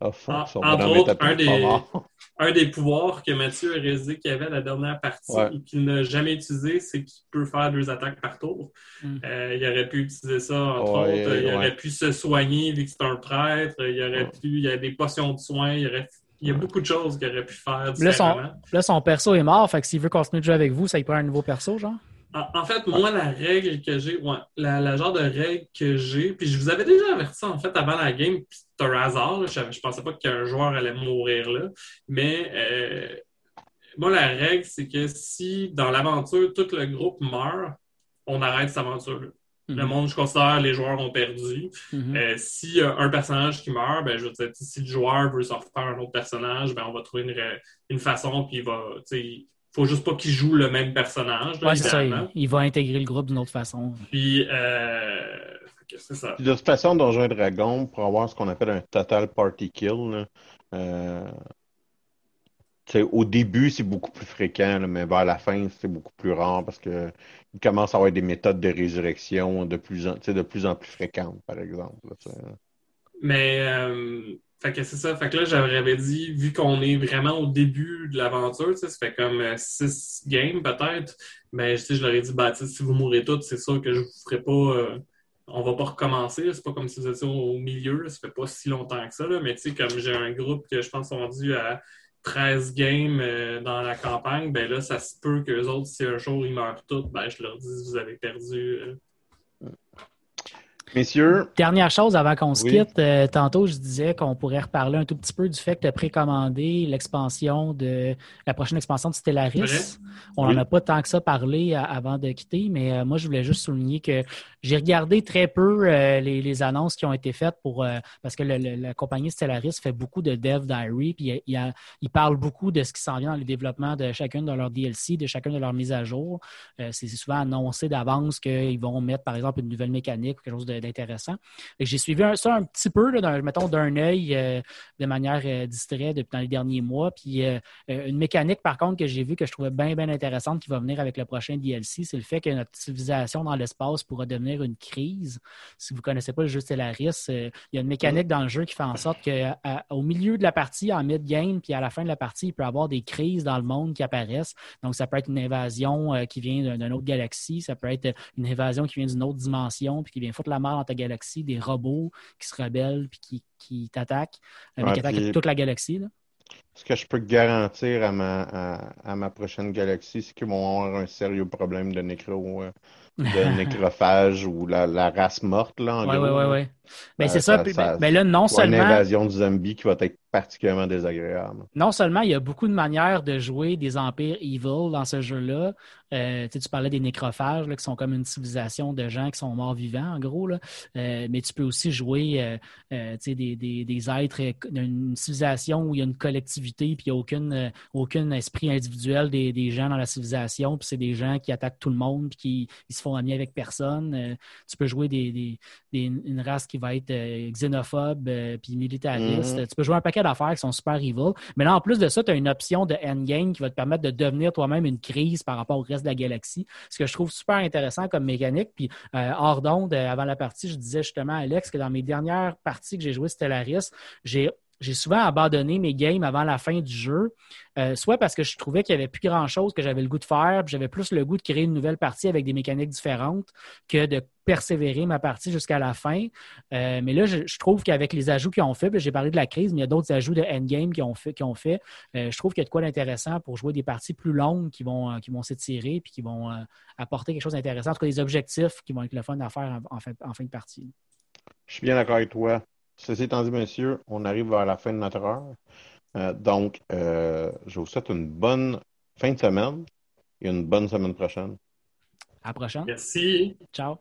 Speaker 1: oh, fuck, entre autres, un des, un des pouvoirs que Mathieu a réalisé qu'il avait la dernière partie et qu'il n'a jamais utilisé, c'est qu'il peut faire deux attaques par tour. Hmm. Euh, il aurait pu utiliser ça, entre autres. Il aurait pu se soigner vu que c'est un prêtre. Il aurait pu, il y a des potions de soins. Il, aurait, il y a beaucoup de choses qu'il aurait pu faire
Speaker 3: là son, là, son perso est mort. Fait que s'il veut continuer de jouer avec vous, ça il prend un nouveau perso, genre?
Speaker 1: En, fait, moi, la règle que j'ai, ouais, la, genre de règle que j'ai, puis je vous avais déjà averti en fait avant la game, puis c'est un hasard, je, je, pensais pas qu'un joueur allait mourir là, mais euh, moi, la règle, c'est que si dans l'aventure, tout le groupe meurt, on arrête cette aventure-là. Le mhm. monde, je considère, les joueurs ont perdu. Mhm. Euh, a un personnage qui meurt, ben, je veux dire, si le joueur veut se refaire un autre personnage, ben, on va trouver une, une façon, puis il va, faut juste pas qu'il joue le même personnage.
Speaker 3: Oui, c'est ça. Il, va intégrer le groupe d'une autre façon.
Speaker 1: Puis, euh, c'est ça.
Speaker 2: de toute façon, dans un dragon, pour avoir ce qu'on appelle un total party kill, euh, au début, c'est beaucoup plus fréquent, mais vers la fin, c'est beaucoup plus rare parce qu'il commence à avoir des méthodes de résurrection de plus en, de plus, en plus fréquentes, par exemple.
Speaker 1: mais euh, fait que c'est ça. Fait que là, j'avais dit, vu qu'on est vraiment au début de l'aventure, ça fait comme euh, six games peut-être, ben, je leur ai dit, bah, si vous mourrez tous, c'est sûr que je vous ferai pas. Euh, on va pas recommencer. C'est pas comme si vous étiez au milieu. ça fait pas si longtemps que ça. mais tu sais, comme j'ai un groupe que je pense sont rendus à 13 games euh, dans la campagne, ben là, ça se peut qu'eux autres, si un jour ils meurent tous, ben je leur dis, vous avez perdu.
Speaker 2: Messieurs.
Speaker 3: Dernière chose avant qu'on se quitte, euh, tantôt je disais qu'on pourrait reparler un tout petit peu du fait que tu as précommandé l'expansion de la prochaine expansion de Stellaris. On n'en a pas tant que ça parlé euh, avant de quitter, mais euh, moi je voulais juste souligner que j'ai regardé très peu les, annonces qui ont été faites pour parce que la compagnie Stellaris fait beaucoup de dev diary, puis il, il, parle beaucoup de ce qui s'en vient dans le développement de chacune de leurs DLC, de chacune de leurs mises à jour. C'est souvent annoncé d'avance qu'ils vont mettre par exemple une nouvelle mécanique ou quelque chose de d'intéressant. J'ai suivi ça un petit peu, mettons, d'un œil euh, de manière euh, distraite depuis dans les derniers mois. Puis euh, une mécanique, par contre, que j'ai vue que je trouvais bien, bien intéressante qui va venir avec le prochain DLC, c'est le fait que notre civilisation dans l'espace pourra devenir une crise. Si vous ne connaissez pas le jeu Stellaris, il y a une mécanique dans le jeu qui fait en sorte qu'au milieu de la partie, en mid-game, puis à la fin de la partie, il peut y avoir des crises dans le monde qui apparaissent. Donc, ça peut être une invasion qui vient d'une autre galaxie, ça peut être une invasion qui vient d'une autre dimension, puis qui vient foutre la dans ta galaxie, des robots qui se rebellent puis qui, qui t'attaquent, mais qui attaquent toute la galaxie.
Speaker 2: Ce que je peux garantir à ma, à, ma prochaine galaxie, c'est qu'ils vont avoir un sérieux problème de nécro, euh, de nécrophage ou la, la, race morte, là,
Speaker 3: ouais. Oui, oui, oui. Ben, c'est ça. Ben, ben, là, non seulement.
Speaker 2: Une invasion de zombies qui va être particulièrement désagréable.
Speaker 3: Non seulement il y a beaucoup de manières de jouer des empires evil dans ce jeu-là. Euh, tu parlais des nécrophages là, qui sont comme une civilisation de gens qui sont morts vivants, en gros. Là. Euh, mais tu peux aussi jouer euh, euh des, des, des, êtres d'une civilisation où il y a une collectivité puis il n'y a aucune, euh, aucun esprit individuel des, des, gens dans la civilisation. Puis c'est des gens qui attaquent tout le monde puis qui ils se font amis avec personne. Euh, tu peux jouer des, une race qui va être xénophobe puis militariste. Mm-hmm. Tu peux jouer un paquet d'affaires qui sont super evil. Mais là, en plus de ça, tu as une option de endgame qui va te permettre de devenir toi-même une crise par rapport au reste de la galaxie. Ce que je trouve super intéressant comme mécanique. Puis euh, hors d'onde, euh, avant la partie, je disais justement à Alex que dans mes dernières parties que j'ai joué Stellaris, j'ai j'ai souvent abandonné mes games avant la fin du jeu, euh, soit parce que je trouvais qu'il n'y avait plus grand-chose que j'avais le goût de faire, j'avais plus le goût de créer une nouvelle partie avec des mécaniques différentes que de persévérer ma partie jusqu'à la fin. Euh, mais là, je, trouve qu'avec les ajouts qu'ils ont fait, j'ai parlé de la crise, mais il y a d'autres ajouts de endgame qui ont fait. Qui ont fait euh, je trouve qu'il y a de quoi d'intéressant pour jouer des parties plus longues qui vont, qui vont s'étirer puis qui vont apporter quelque chose d'intéressant, en tout cas des objectifs qui vont être le fun à faire en fin de partie.
Speaker 2: Je suis bien d'accord avec toi. Ceci étant dit, monsieur, on arrive vers la fin de notre heure. Euh, donc, euh, je vous souhaite une bonne fin de semaine et une bonne semaine prochaine.
Speaker 3: À la prochaine.
Speaker 1: Merci.
Speaker 3: Ciao.